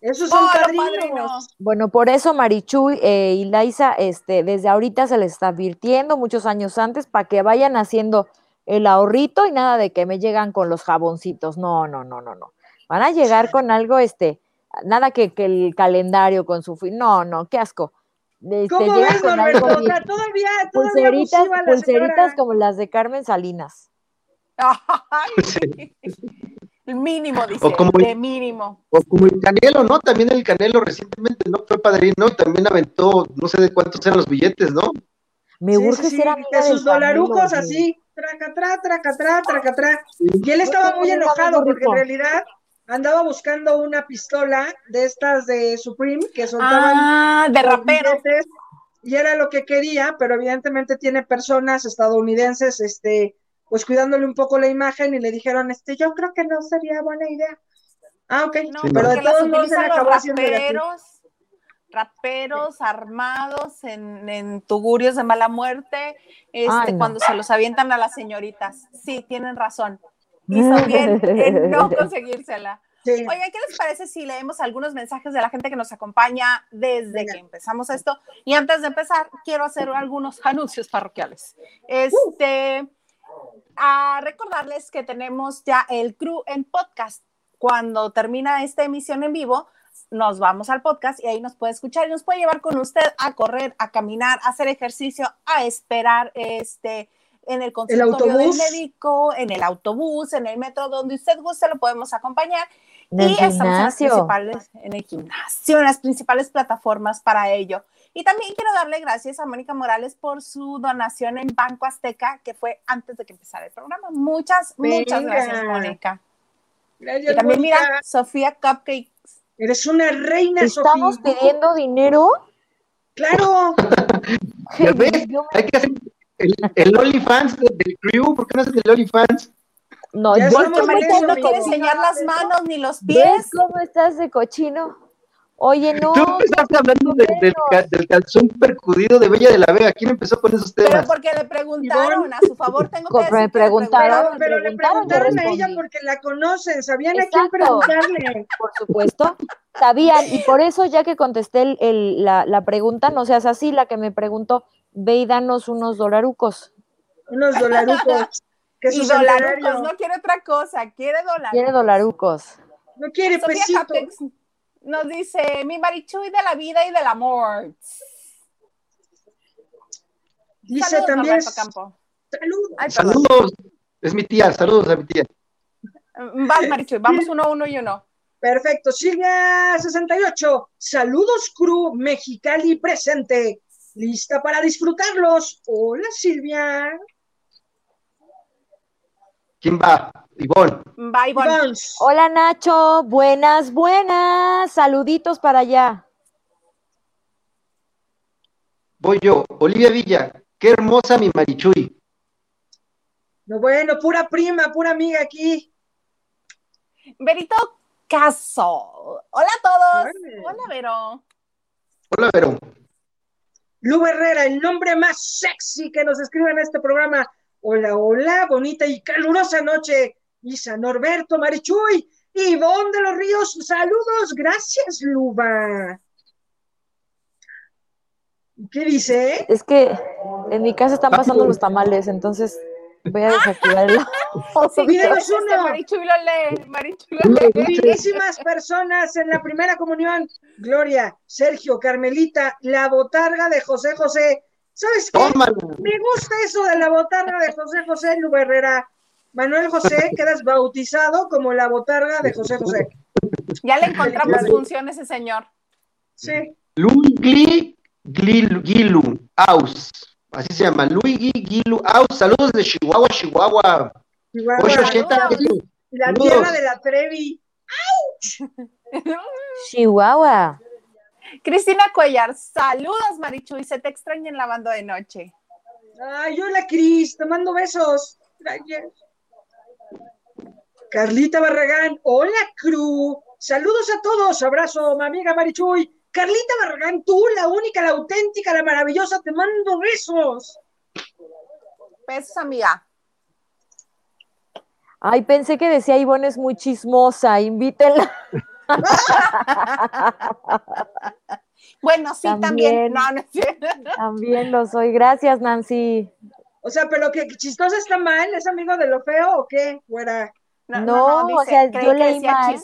Esos son padrinos. Bueno, por eso Marichuy eh, y Laisa, este, desde ahorita se les está advirtiendo muchos años antes para que vayan haciendo el ahorrito y nada de que me llegan con los jaboncitos. No, no, no, no, no. Van a llegar con algo, este, nada que, que el calendario con su No, no, qué asco. Este, ¿Cómo ves, Norberto? O sea, todavía, pulseritas, pulseritas como las de Carmen Salinas. El mínimo, dice, o como el, mínimo. O como el Canelo, ¿no? También el Canelo recientemente, ¿no? Fue padrino y también aventó, no sé de cuántos eran los billetes, ¿no? Me urge ser amiga de sus dolarucos así, tracatrá, tracatrá, tracatrá. Y él estaba muy enojado porque en realidad andaba buscando una pistola de estas de Supreme que soltaban ah, de rapero. y era lo que quería, pero evidentemente tiene personas estadounidenses, este, pues cuidándole un poco la imagen y le dijeron, este, yo creo que no sería buena idea. Ah, ok, pero de todos modos se acabó haciendo raperos, raperos armados en, en, tugurios de mala muerte, este, cuando se los avientan a las señoritas. Sí, tienen razón hizo bien en no conseguírsela. Oigan, ¿qué les parece si leemos algunos mensajes de la gente que nos acompaña desde que empezamos esto? Y antes de empezar, quiero hacer algunos anuncios parroquiales. Este, a recordarles que tenemos ya el crew en podcast. Cuando termina esta emisión en vivo, nos vamos al podcast y ahí nos puede escuchar y nos puede llevar con usted a correr, a caminar, a hacer ejercicio, a esperar este en el consultorio del médico, en el autobús, en el metro, donde usted guste, lo podemos acompañar. y estamos en, las principales, en el gimnasio, en las principales plataformas para ello. Y también quiero darle gracias a Mónica Morales por su donación en Banco Azteca, que fue antes de que empezara el programa. Muchas, muchas gracias, Mónica. Gracias, y también mira, Sofía Cupcakes. Eres una reina, ¿Estamos pidiendo dinero? Claro. Hay que hacer el, el OnlyFans del crew, ¿por qué no haces el OnlyFans? No, yo no quiere enseñar las manos ni los pies. ¿Cómo estás de cochino? Oye, no. Tú empezaste hablando del, calzón percudido de Bella de la Vega. ¿Quién empezó con esos temas? Pero porque le preguntaron, a su favor tengo que decir me preguntaron, Pero, le preguntaron a ella porque la conocen, sabían a quién preguntarle. Por supuesto, sabían. Y por eso, ya que contesté el, la, la, pregunta, no seas así, la que me preguntó, ve y danos unos dolarucos. Unos dolarucos. Que y dolarucos, no quiere otra cosa, quiere dolarucos. Quiere dolarucos. No quiere pesito nos dice mi marichuy de la vida y del amor. Dice también. Saludos. saludos. Es mi tía, saludos a mi tía. Vas, Marichuy, vamos uno, uno y uno. Perfecto. Silvia68, saludos, crew Mexicali presente. ¿Lista para disfrutarlos? Hola, Silvia. ¿Quién va? Ivonne. Va, Ivonne. Hola, Nacho. Buenas, buenas. Saluditos para allá. Voy yo. Olivia Villa. Qué hermosa mi Marichuy. No, bueno, pura prima, pura amiga aquí. Berito Caso. Hola a todos. Hola, Vero. Hola, Vero. Lu Herrera, el nombre más sexy que nos escribe en este programa. Hola, hola, bonita y calurosa noche. Isa Norberto Marichuy, Ivonne de los Ríos, saludos, gracias, Luba. ¿Qué dice? Es que en mi casa están pasando los tamales, entonces voy a desactivarlo. Pídenos uno. Marichuy lo lee, Marichuy lo lee. Muchísimas personas en la primera comunión. Gloria, Sergio, Carmelita, la botarga de José José, ¿Sabes qué? Me gusta eso de la botarga de José José Lu Herrera. Manuel José, quedas bautizado como la botarga de José José. Ya le encontramos función a ese señor. Sí. Luigi Gilu Aus. Así se llama. Luigi Gilu Aus. Saludos de Chihuahua, Chihuahua. Chihuahua. La tierra de la Trevi. ¡Auch! Chihuahua. Cristina Cuellar, saludos Marichu y se te extraña en la banda de noche. Ay, hola Cris, te mando besos. Gracias. Carlita Barragán, hola Cru. Saludos a todos, abrazo, mi amiga Marichuy. Carlita Barragán, tú, la única, la auténtica, la maravillosa, te mando besos. Besos, amiga. Ay, pensé que decía Ivonne es muy chismosa, invítela. bueno, sí, también. También lo soy. Gracias, Nancy. O sea, pero que chistosa está mal, ¿es amigo de lo feo o qué? Fuera. No, o sea, yo leí mal.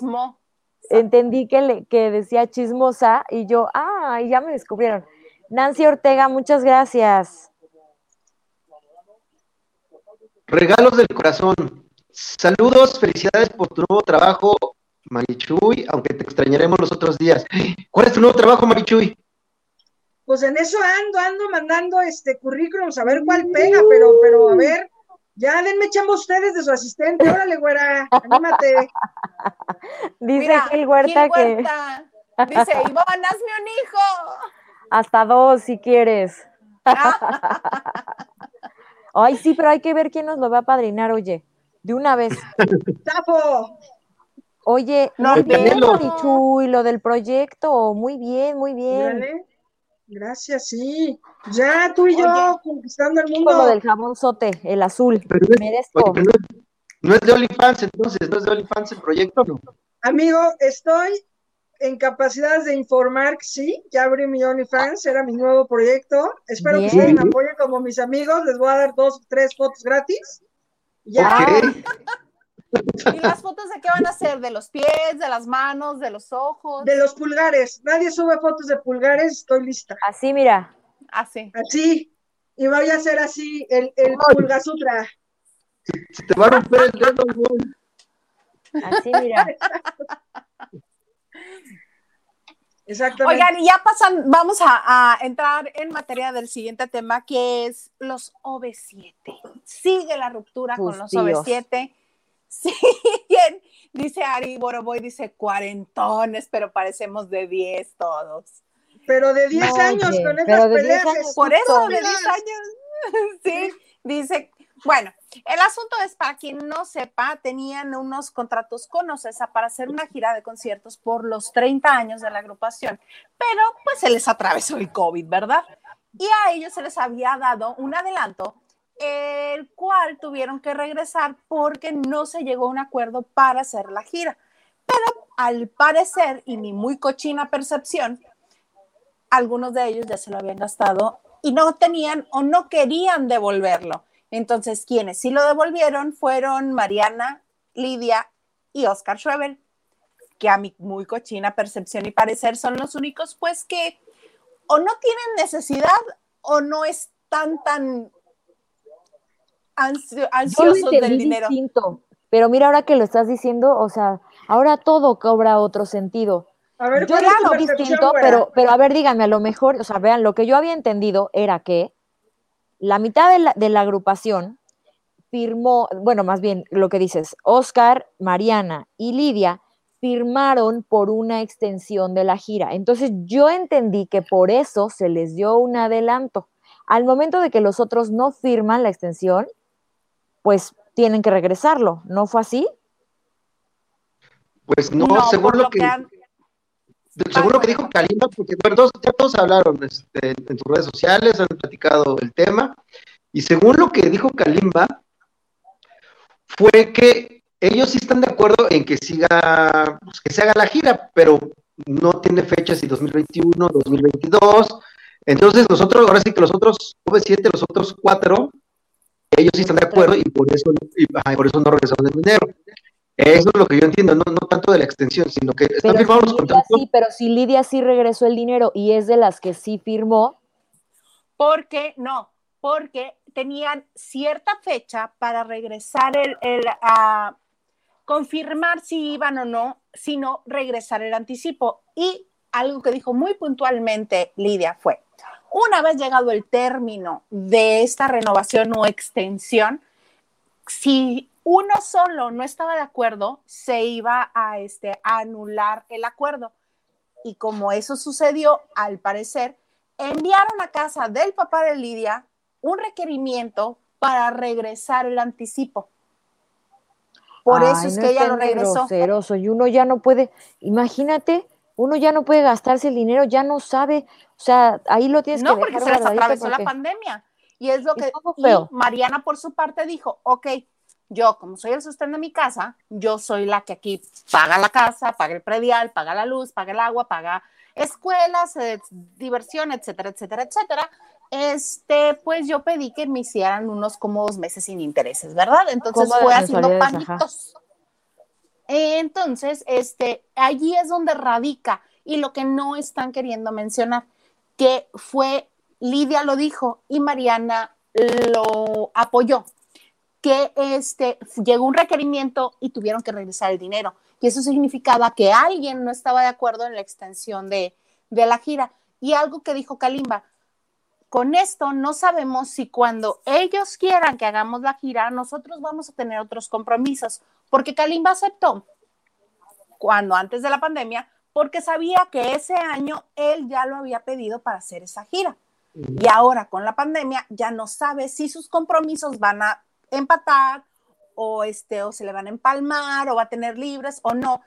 Entendí que, le, que decía chismosa y yo, ah, ya me descubrieron. Nancy Ortega, muchas gracias. Regalos del corazón. Saludos, felicidades por tu nuevo trabajo Marichuy, aunque te extrañaremos los otros días. ¿Cuál es tu nuevo trabajo, Marichuy? Pues en eso ando, ando mandando este currículum, a ver cuál pega, pero, pero a ver, ya denme chamba ustedes de su asistente, órale, güera, anímate. Dice el Huerta, que. Dice, Ivonne, hazme un hijo. Hasta dos, si quieres. Ay, sí, pero hay que ver quién nos lo va a padrinar, oye. De una vez. ¡Tapo! Oye, no, muy bien, y lo del proyecto, muy bien, muy bien. Gracias, sí. Ya tú y yo conquistando el mundo. Lo del jabón sote, el azul. Merezco. no, es, de OnlyFans, entonces, no es de OnlyFans el proyecto, ¿no? Amigo, estoy en capacidades de informar que sí, ya abrí mi OnlyFans, era mi nuevo proyecto. Espero que ustedes me apoyen como mis amigos, les voy a dar dos, tres fotos gratis. Ya. ¿Y las fotos de qué van a ser? ¿De los pies, de las manos, de los ojos? De los pulgares. Nadie sube fotos de pulgares, estoy lista. Así, mira. Así. Así. Y voy a hacer así el, el pulgasutra. Se te va a romper el dedo, Así, mira. Exactamente. Oigan, y ya pasan, vamos a, entrar en materia del siguiente tema, que es los OV7. Sigue la ruptura con los OV7 Sí, dice Ari Boroboy, dice cuarentones, pero parecemos de 10 todos. Pero de 10 años con esas peleas. por eso, de 10 años. sí, dice, Bueno, el asunto es, para quien no sepa, tenían unos contratos con Ocesa para hacer una gira de conciertos por los 30 años de la agrupación, pero pues se les atravesó el COVID, ¿verdad? Y a ellos se les había dado un adelanto, el cual tuvieron que regresar porque no se llegó a un acuerdo para hacer la gira. Pero al parecer, y mi muy cochina percepción, algunos de ellos ya se lo habían gastado y no tenían o no querían devolverlo. Entonces, quienes sí lo devolvieron fueron Mariana, Lidia y Oscar Schwebel, que a mi muy cochina percepción y parecer son los únicos, pues que o no tienen necesidad o no están tan ansiosos del dinero. pero mira, ahora que lo estás diciendo, o sea, ahora todo cobra otro sentido. A ver, yo lo distinto, pero, pero a ver, díganme, a lo mejor, o sea, vean, lo que yo había entendido era que la mitad de la, de la agrupación firmó, bueno, más bien lo que dices, Oscar, Mariana y Lidia firmaron por una extensión de la gira. Entonces yo entendí que por eso se les dio un adelanto. Al momento de que los otros no firman la extensión, pues tienen que regresarlo. ¿No fue así? Pues no, según lo, que, según lo que dijo Kalimba, porque todos, ya todos hablaron este, en sus redes sociales, han platicado el tema, y según lo que dijo Kalimba, fue que ellos sí están de acuerdo en que siga, pues, que se haga la gira, pero no tiene fecha si 2021, 2022. Entonces nosotros, ahora sí que los otros V7, los otros cuatro, ellos sí están de acuerdo y por eso, y, por eso no regresaron el dinero. Eso es lo que yo entiendo, no, no tanto de la extensión, sino que están firmados los contratos. Sí, pero si Lidia sí regresó el dinero y es de las que sí firmó. Porque, no, porque tenían cierta fecha para regresar el, el a confirmar si iban o no, sino regresar el anticipo. Y algo que dijo muy puntualmente Lidia fue, una vez llegado el término de esta renovación o extensión, si uno solo no estaba de acuerdo, se iba a, este, anular el acuerdo. Y como eso sucedió, al parecer, enviaron a casa del papá de Lidia un requerimiento para regresar el anticipo. Por eso es que ella lo regresó. y uno ya no puede, imagínate, uno ya no puede gastarse el dinero, ya no sabe, o sea, ahí lo tienes que No, porque se les atravesó la pandemia. Y es lo que Mariana por su parte dijo, ok, yo, como soy el sostén de mi casa, yo soy la que aquí paga la casa, paga el predial, paga la luz, paga el agua, paga escuelas, eh, diversión, etcétera, etcétera, etcétera. Este, pues yo pedí que me hicieran unos cómodos meses sin intereses, ¿verdad? Entonces fue haciendo panitos. Entonces, este, allí es donde radica y lo que no están queriendo mencionar, que fue, Lidia lo dijo y Mariana lo apoyó que este, llegó un requerimiento y tuvieron que regresar el dinero. Y eso significaba que alguien no estaba de acuerdo en la extensión de, de la gira. Y algo que dijo Kalimba, con esto no sabemos si cuando ellos quieran que hagamos la gira, nosotros vamos a tener otros compromisos, porque Kalimba aceptó cuando antes de la pandemia, porque sabía que ese año él ya lo había pedido para hacer esa gira. Y ahora con la pandemia ya no sabe si sus compromisos van a empatar o, este, o se le van a empalmar o va a tener libres o no.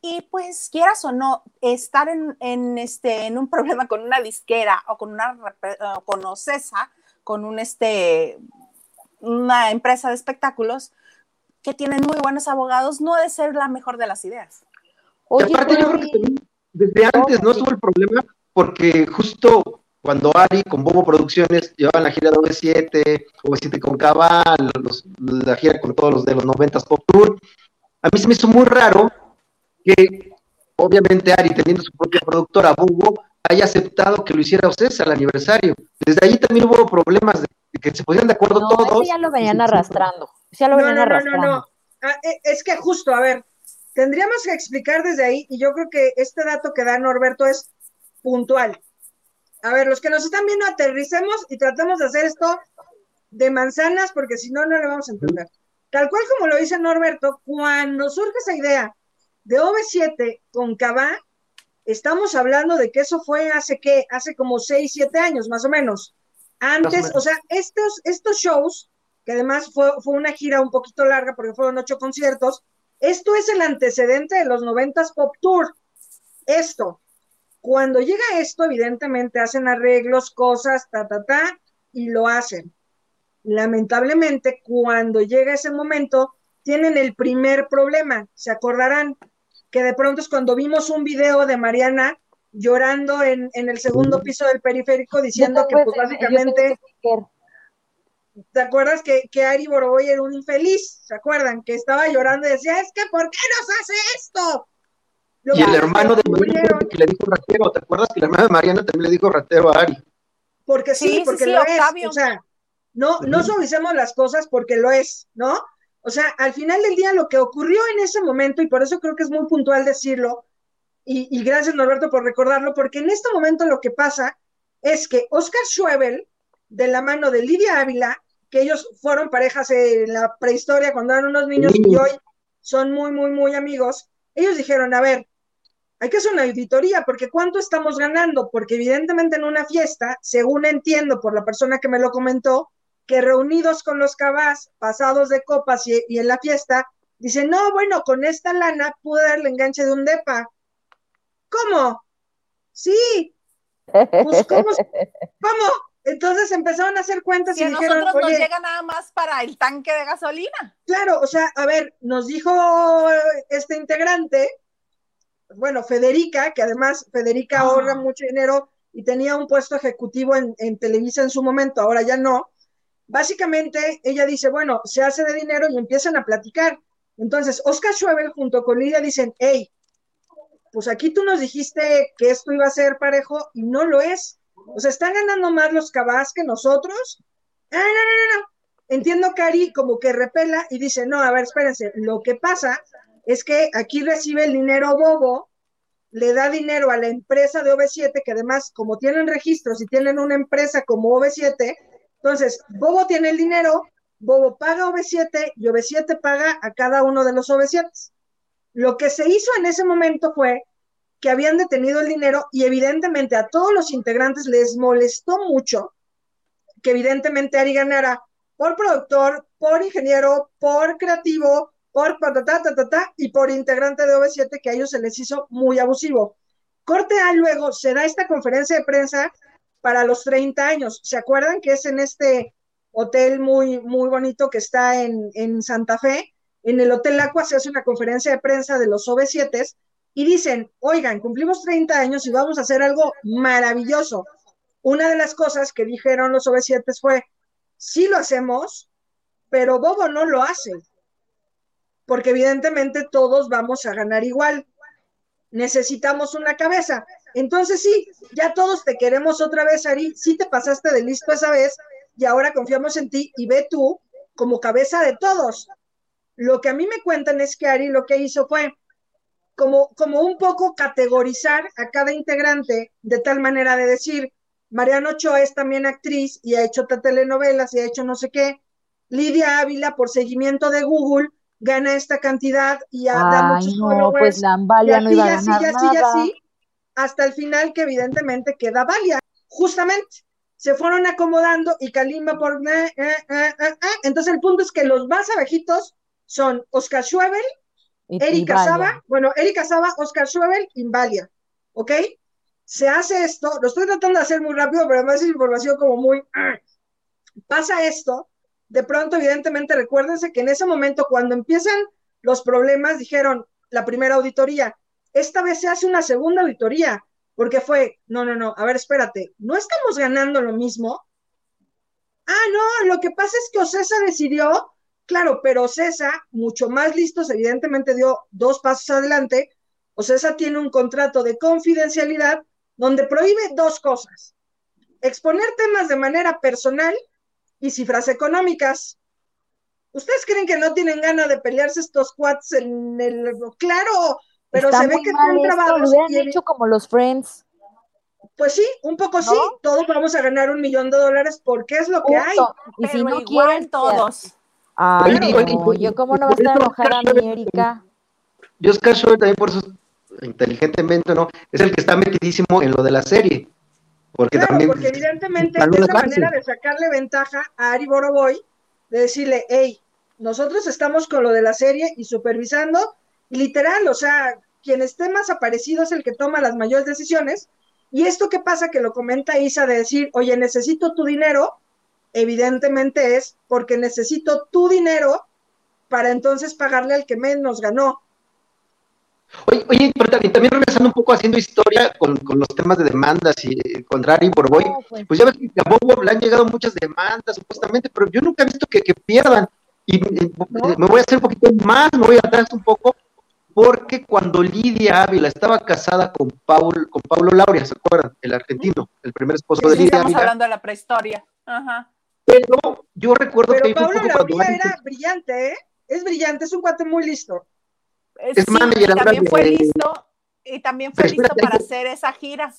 Y pues quieras o no, estar en, este, en un problema con una disquera o con una con con un, este, una empresa de espectáculos que tienen muy buenos abogados, no debe ser la mejor de las ideas. Oye, aparte, yo creo que desde antes no estuvo el problema porque justo cuando Ari con Bobo Producciones llevaban la gira de OV7, OV7 con Cabal, la gira con todos los de los 90 Pop Tour, a mí se me hizo muy raro que, obviamente, Ari, teniendo su propia productora, Bobo, haya aceptado que lo hiciera usted al aniversario. Desde ahí también hubo problemas de que se ponían de acuerdo no, todos. ya lo venían arrastrando. Ya lo venían arrastrando. No, no, no. Ah, e, es que justo, a ver, tendríamos que explicar desde ahí, y yo creo que este dato que da Norberto es puntual a ver, los que nos están viendo, aterricemos y tratemos de hacer esto de manzanas, porque si no, no lo vamos a entender. Tal cual como lo dice Norberto, cuando surge esa idea de OV7 con Cabá, estamos hablando de que eso fue hace qué, hace como 6, 7 años más o menos. Antes, o, sea, estos, estos shows que además fue, fue una gira un poquito larga porque fueron ocho conciertos. Esto es el antecedente de los noventas Pop Tour. Esto. Cuando llega esto, evidentemente hacen arreglos, cosas, ta, ta, ta, y lo hacen. Lamentablemente, cuando llega ese momento, tienen el primer problema. Se acordarán que de pronto es cuando vimos un video de Mariana llorando en, en el segundo piso del periférico diciendo que pues básicamente ¿Te acuerdas que, que Ari Boroboy era un infeliz? ¿Se acuerdan? Que estaba llorando y decía, es que ¿por qué nos hace esto? y el hermano de Mariana que le dijo ratero, ¿te acuerdas que el hermano de Mariana también le dijo ratero a Ari? Porque sí, porque lo es, o sea, no, no suavicemos las cosas porque lo es, ¿no? O sea, al final del día lo que ocurrió en ese momento, y por eso creo que es muy puntual decirlo, y, y gracias Norberto por recordarlo, porque en este momento lo que pasa es que Oscar Schwebel, de la mano de Lidia Ávila, que ellos fueron parejas en la prehistoria cuando eran unos niños y hoy son muy, muy, muy amigos, ellos dijeron, a ver, hay que hacer una auditoría, porque ¿cuánto estamos ganando? Porque evidentemente en una fiesta, según entiendo por la persona que me lo comentó, que reunidos con los cabás, pasados de copas y, y en la fiesta, dicen, no, bueno, con esta lana pude darle enganche de un depa. ¿Cómo? Sí. Pues, ¿cómo? ¿Cómo? Entonces empezaron a hacer cuentas y, a dijeron, nosotros nos llega nada más para el tanque de gasolina. Claro, o sea, a ver, nos dijo este integrante, bueno, Federica, que además Federica ah. ahorra mucho dinero y tenía un puesto ejecutivo en, en, Televisa en su momento, ahora ya no. Básicamente, ella dice, bueno, se hace de dinero y empiezan a platicar. Entonces, Oscar Schwebel junto con Lidia dicen, hey, pues aquí tú nos dijiste que esto iba a ser parejo y no lo es o sea, ¿están ganando más los cabas que nosotros? Ah, no, no, no, no. Entiendo Cari como que repela y dice, no, a ver, espérense, lo que pasa es que aquí recibe el dinero Bobo, le da dinero a la empresa de OV7, que además, como tienen registros y tienen una empresa como OV7, entonces Bobo tiene el dinero, Bobo paga OV7 y OV7 paga a cada uno de los OV7. Lo que se hizo en ese momento fue que habían detenido el dinero y evidentemente a todos los integrantes les molestó mucho que evidentemente Ari ganara por productor, por ingeniero, por creativo, por ta, y por integrante de OV7 que a ellos se les hizo muy abusivo. Corte A luego se da esta conferencia de prensa para los 30 años. ¿Se acuerdan que es en este hotel muy, muy bonito que está en, en Santa Fe? En el Hotel Aqua se hace una conferencia de prensa de los OV7 y dicen, oigan, cumplimos 30 años y vamos a hacer algo maravilloso. Una de las cosas que dijeron los OV7 fue, sí lo hacemos, pero Bobo no lo hace, porque evidentemente todos vamos a ganar igual. Necesitamos una cabeza. Entonces sí, ya todos te queremos otra vez, Ari, sí te pasaste de listo esa vez y ahora confiamos en ti y ve tú como cabeza de todos. Lo que a mí me cuentan es que Ari lo que hizo fue, como, como un poco categorizar a cada integrante de tal manera de decir, Mariano Ochoa es también actriz y ha hecho telenovelas y ha hecho no sé qué. Lidia Ávila, por seguimiento de Google, gana esta cantidad y da muchos no, Pues la Ambalia no iba a ganar y así, y así, hasta el final que evidentemente queda Valia. Justamente, se fueron acomodando y Kalimba por... Eh, eh, eh, Entonces el punto es que los más abejitos son Oscar Schwebel Erika Saba, bueno, Erika Saba, Oscar Schwebel, Invalia, ¿ok? Se hace esto, lo estoy tratando de hacer muy rápido, pero además es información como muy... Ah, pasa esto, de pronto, evidentemente, recuérdense que en ese momento, cuando empiezan los problemas, dijeron la primera auditoría, esta vez se hace una segunda auditoría, porque fue, no, no, no, a ver, espérate, ¿no estamos ganando lo mismo? Ah, no, lo que pasa es que Ocesa decidió Claro, pero César, mucho más listos, evidentemente dio dos pasos adelante. O César tiene un contrato de confidencialidad donde prohíbe dos cosas. Exponer temas de manera personal y cifras económicas. ¿Ustedes creen que no tienen ganas de pelearse estos cuates en el... Claro, pero se ve que están trabados. Lo hubieran hecho como los Friends. Pues sí, un poco sí. Todos vamos a ganar un millón de dólares porque es lo que hay. Y si no quieren todos. Ay, yo cómo no va a estar enojada mi Erika. Yo Oscar también por eso, inteligentemente, ¿no? Es el que está metidísimo en lo de la serie. Porque claro, también porque evidentemente esa manera de sacarle ventaja a Ari Boroboy de decirle, hey, nosotros estamos con lo de la serie y supervisando, y literal, o sea, quien esté más aparecido es el que toma las mayores decisiones. Y esto que pasa, que lo comenta Isa, de decir, oye, necesito tu dinero, evidentemente es porque necesito tu dinero para entonces pagarle al que menos ganó. Oye, oye pero también, regresando un poco haciendo historia con, los temas de demandas y eh, contra Ari Borboy, pues. pues. ya ves que a Bobo le han llegado muchas demandas supuestamente, pero yo nunca he visto que, pierdan. Y me voy a hacer un poquito más, me voy a atrás un poco, porque cuando Lidia Ávila estaba casada con Paul, con Paulo Lauria, ¿se acuerdan? El argentino, el primer esposo de Lidia estamos Estamos hablando de la prehistoria. Ajá. Pero yo recuerdo que... Paulo Lauria era brillante, ¿eh? Es brillante, es un cuate muy listo. Es manager también fue listo y también fue listo para hacer esa gira.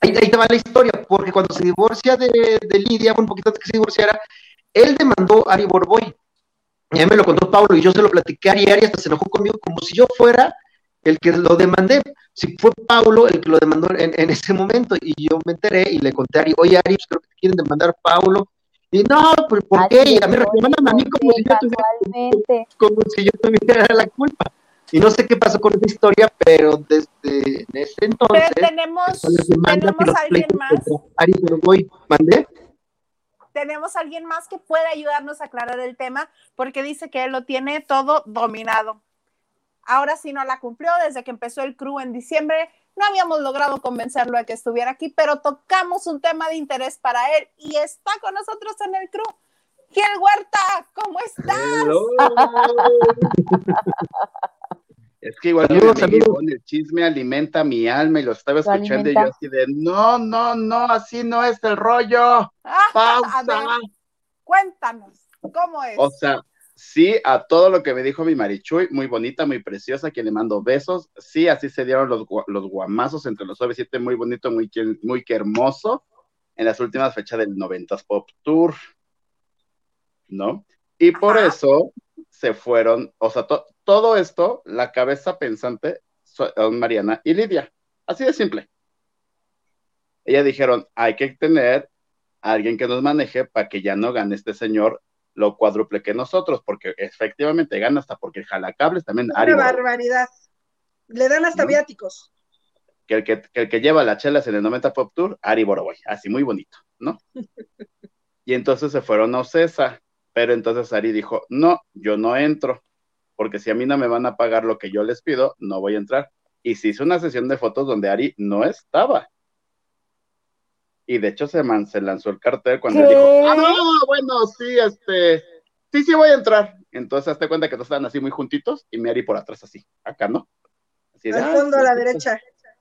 Ahí, ahí te va la historia, porque cuando se divorcia de, de Lidia, un poquito antes que se divorciara, él demandó a Ari Borboy ya me lo contó Pablo y yo se lo platiqué a Ari, Ari hasta se enojó conmigo como si yo fuera el que lo demandé. Si fue Pablo el que lo demandó en, ese momento y yo me enteré y le conté a Ari, oye Ari, pues creo que quieren demandar a Pablo. Y no, pues ¿por qué? Y a mí me reclaman a mí como si, yo tuviera, como si yo tuviera la culpa. Y no sé qué pasó con esa historia, pero desde ese entonces... Pero tenemos, tenemos a alguien más. Ari, pero voy, mandé tenemos a alguien más que puede ayudarnos a aclarar el tema porque dice que él lo tiene todo dominado. Ahora sí no la cumplió desde que empezó el crew en diciembre. No habíamos logrado convencerlo de que estuviera aquí, pero tocamos un tema de interés para él y está con nosotros en el crew. Kiel Huerta, ¿cómo estás? Es que igual el chisme alimenta mi alma y lo estaba escuchando y yo así de, no, no, no, así no es el rollo. Pausa. cuéntanos, ¿cómo es? O sea, sí, a todo lo que me dijo mi Marichuy, muy bonita, muy preciosa, quien le mando besos. Sí, así se dieron los, los guamazos entre los OV7, muy bonito, muy, muy hermoso, en las últimas fechas del 90s Pop Tour. ¿No? Y por eso se fueron, o sea, todo esto, la cabeza pensante son Mariana y Lidia. Así de simple. Ellas dijeron, hay que tener a alguien que nos maneje para que ya no gane este señor lo cuádruple que nosotros, porque efectivamente gana hasta porque jalacables también. Una barbaridad. Le dan hasta viáticos. Que el que, el que lleva las chelas en el 90 Pop Tour, Ari Boroboy, así muy bonito, ¿no? y entonces se fueron a Ocesa. Pero entonces Ari dijo, no, yo no entro, porque si a mí no me van a pagar lo que yo les pido, no voy a entrar. Y se hizo una sesión de fotos donde Ari no estaba. Y de hecho se, se lanzó el cartel cuando él dijo, ah, bueno, sí, este, sí, sí voy a entrar. Entonces hazte cuenta que todos estaban así muy juntitos y mi Ari por atrás así, acá, ¿no? Así Al ah, fondo a la derecha.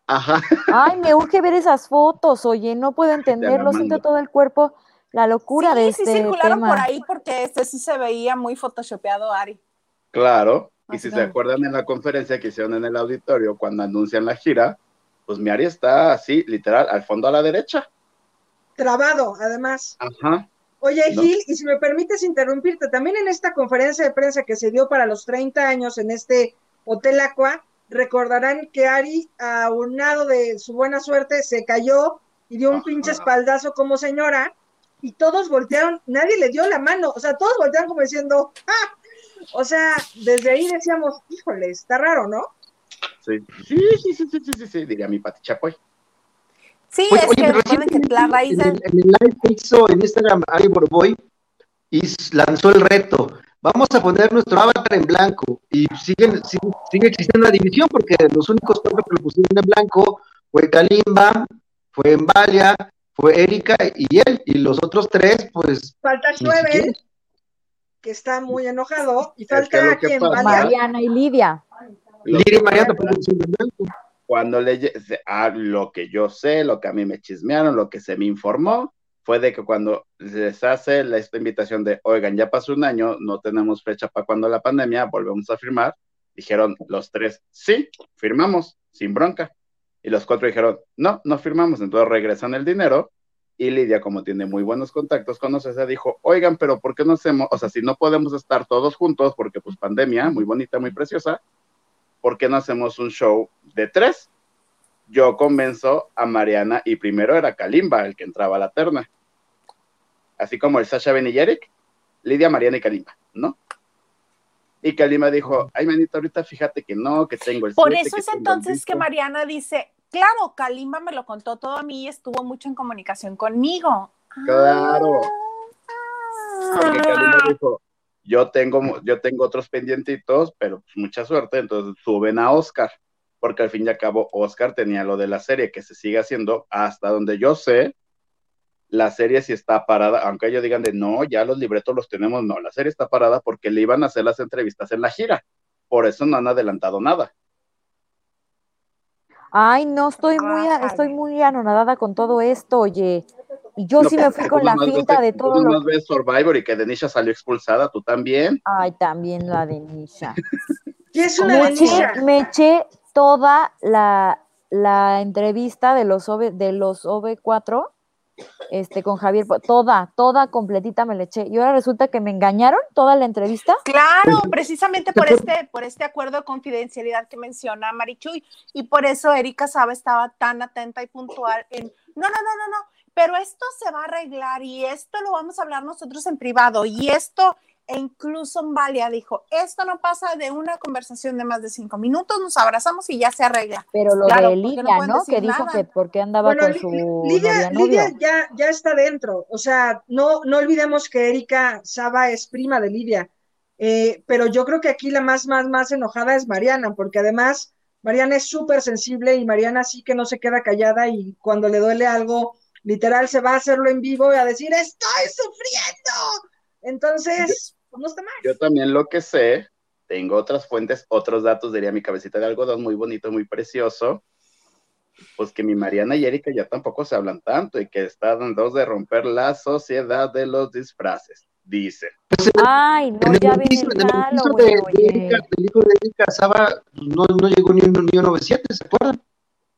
Ajá. Ay, me urge ver esas fotos, oye, no puedo entenderlo, siento todo el cuerpo la locura de este Sí, circularon por ahí porque este sí se veía muy photoshopeado, Ari. Claro, y si se acuerdan en la conferencia que hicieron en el auditorio cuando anuncian la gira, pues mi Ari está así, literal, al fondo a la derecha. Trabado, además. Ajá. Oye, Gil, y si me permites interrumpirte, también en esta conferencia de prensa que se dio para los 30 años en este Hotel Aqua, recordarán que Ari, aunado de su buena suerte, se cayó y dio un pinche espaldazo como señora, y todos voltearon, nadie le dio la mano, o sea, todos voltearon como diciendo, ¡ah! O sea, desde ahí decíamos, híjole, está raro, ¿no? Sí, sí, sí, sí, sí, sí, sí, diría mi Pati Chapoy. Sí, es que recuerden que la raíz en, en, el live que hizo en Instagram Ari Borboy y lanzó el reto. Vamos a poner nuestro avatar en blanco y siguen, sigue, sigue existiendo la división porque los únicos cuatro que lo pusieron en blanco fue Kalimba, fue Embalia, fue Erika y él, y los otros tres, pues. Falta Schwebel, que está muy enojado, y falta quien Mariana y Lidia. Lidia y Mariana Cuando le a lo que yo sé, lo que a mí me chismearon, lo que se me informó, fue de que cuando les hace la, esta invitación de, oigan, ya pasó un año, no tenemos fecha para cuando la pandemia, volvemos a firmar, dijeron los tres, sí, firmamos, sin bronca. Y los cuatro dijeron, no, no firmamos, entonces regresan el dinero. Y Lidia, como tiene muy buenos contactos con nosotros, dijo, oigan, pero ¿por qué no hacemos, o sea, si no podemos estar todos juntos, porque pues pandemia, muy bonita, muy preciosa, ¿por qué no hacemos un show de tres? Yo convenzo a Mariana, y primero era Kalimba el que entraba a la terna. Así como el Sasha Ben Lidia, Mariana y Kalimba, ¿no? Y Kalimba dijo, ay, manita, ahorita fíjate que no, que tengo el Por eso es entonces que Mariana dice, claro, Kalimba me lo contó todo a mí y estuvo mucho en comunicación conmigo. Claro. Porque Kalimba dijo, yo tengo, yo tengo otros pendientitos, pero pues mucha suerte, entonces suben a Oscar, porque al fin y al cabo Oscar tenía lo de la serie que se sigue haciendo hasta donde yo sé, la serie sí está parada, aunque ellos digan de no, ya los libretos los tenemos, no, la serie está parada porque le iban a hacer las entrevistas en la gira, por eso no han adelantado nada. Ay, no, estoy muy, estoy muy anonadada con todo esto, oye. Y yo sí me fui con la finta de todo. Tú lo... ves Survivor y que Denisha salió expulsada, tú también. Ay, también la Denisha. ¿Qué es una me Eché, me eché toda la, la entrevista de los, OV, de los OV4 este, con Javier, toda, toda completita me la eché. Y ahora resulta que me engañaron toda la entrevista. Claro, precisamente por este, por este acuerdo de confidencialidad que menciona Marichuy. Y por eso Erika Saba estaba tan atenta y puntual en, no, no, no, no, no, pero esto se va a arreglar y esto lo vamos a hablar nosotros en privado y esto, e incluso Valia dijo, esto no pasa de una conversación de más de cinco minutos, nos abrazamos y ya se arregla. Pero lo de Lidia, ¿no? ¿no? Que dijo que porque andaba con su Lidia, Lidia ya, ya está dentro, o sea, no, no olvidemos que Erika Saba es prima de Lidia, eh, pero yo creo que aquí la más, más, más enojada es Mariana, porque además Mariana es súper sensible y Mariana sí que no se queda callada y cuando le duele algo literal se va a hacerlo en vivo y a decir, estoy sufriendo. Entonces, pues no está mal. Yo también lo que sé, tengo otras fuentes, otros datos, diría mi cabecita de algodón, muy bonito, muy precioso, pues que mi Mariana y Erika ya tampoco se hablan tanto y que están dos de romper la sociedad de los disfraces, dicen. Ay, no, ya vi el de, El hijo de Erika Saba no, no llegó ni un, ni un 97, ¿se acuerdan?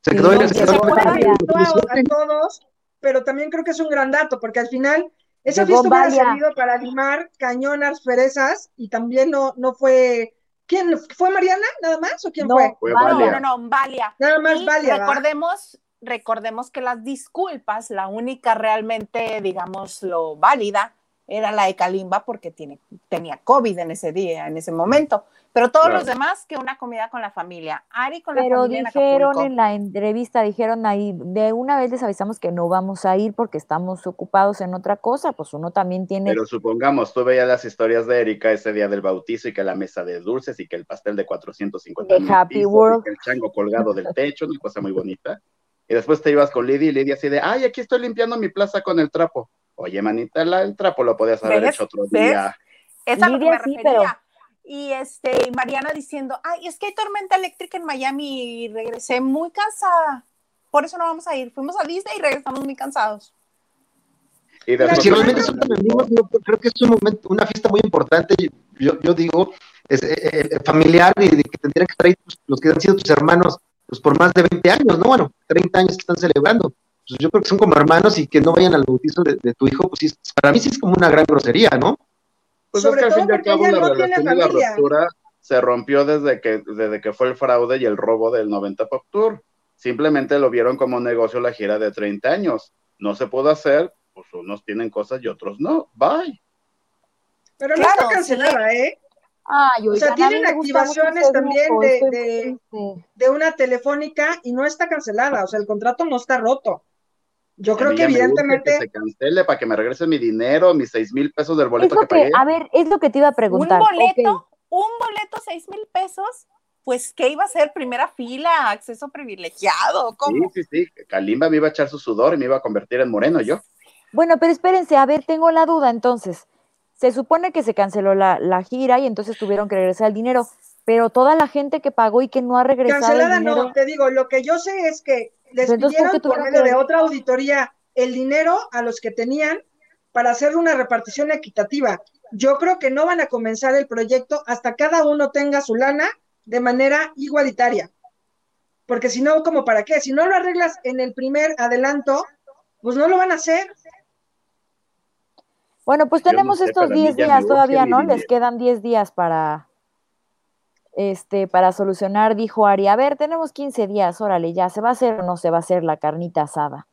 Se quedó en el se a todos pero también creo que es un gran dato, porque al final esa fiesta hubiera servido para limar cañonas, perezas, y también no, no fue. ¿Quién? ¿Fue Mariana nada más? ¿O quién fue? No, no, no, Valia. Nada más Valia. Recordemos, recordemos que las disculpas, la única realmente, digamos, lo válida, era la de Kalimba porque tiene, tenía COVID en ese día, en ese momento. Pero todos los demás, que una comida con la familia. Ari con la familia. Pero dijeron en, la entrevista, dijeron ahí, de una vez les avisamos que no vamos a ir porque estamos ocupados en otra cosa, pues uno también tiene. Pero supongamos, tú veías las historias de Erika ese día del bautizo y que la mesa de dulces y que el pastel de 450 de Happy World. Y que el chango colgado del techo, una cosa muy bonita. Y después te ibas con Lidia y Lidia así de, ay, aquí estoy limpiando mi plaza con el trapo. Oye, manita, la, el trapo lo podías haber hecho otro día. Esa Lidia, me sí, pero... Y este, Mariana diciendo, ay, es que hay tormenta eléctrica en Miami y regresé muy cansada. Por eso no vamos a ir. Fuimos a Disney y regresamos muy cansados. Y si realmente son tan amigos, yo creo que es un momento, una fiesta muy importante. Yo, yo digo, es eh, eh, familiar y de que tendrían que estar ahí pues, los que han sido tus hermanos pues por más de 20 años, ¿no? Bueno, 30 años que están celebrando. Pues yo creo que son como hermanos y que no vayan al bautizo de, de tu hijo, pues sí, para mí sí es como una gran grosería, ¿no? Pues es que al fin y al cabo la relación y la ruptura se rompió desde que, desde que fue el fraude y el robo del 90 Pop Tour. Simplemente lo vieron como negocio la gira de 30 años. No se pudo hacer, pues unos tienen cosas y otros no. Bye. Pero no está cancelada, ¿eh? Ay, o sea, tienen activaciones también de, de, de, una telefónica y no está cancelada, o sea, el contrato no está roto. Yo creo que evidentemente. Que se cancele para que me regresen mi dinero, mis seis mil pesos del boleto que, pagué. A ver, es lo que te iba a preguntar. Un boleto, un boleto, seis mil pesos, pues, ¿qué iba a ser? ¿Primera fila? ¿Acceso privilegiado? ¿Cómo? Sí, sí, sí. Kalimba me iba a echar su sudor y me iba a convertir en moreno yo. Bueno, pero espérense, a ver, tengo la duda entonces. Se supone que se canceló la, la gira y entonces tuvieron que regresar el dinero pero toda la gente que pagó y que no ha regresado. Cancelada no, te digo, lo que yo sé es que les pidieron por medio de otra auditoría el dinero a los que tenían para hacer una repartición equitativa. Yo creo que no van a comenzar el proyecto hasta cada uno tenga su lana de manera igualitaria. Porque si no, ¿como para qué? Si no lo arreglas en el primer adelanto, pues no lo van a hacer. Bueno, pues tenemos estos 10 días todavía, ¿no? Les quedan 10 días para, este, para solucionar, dijo Ari, a ver, tenemos 15 días, órale, ya, ¿se va a hacer o no se va a hacer la carnita asada?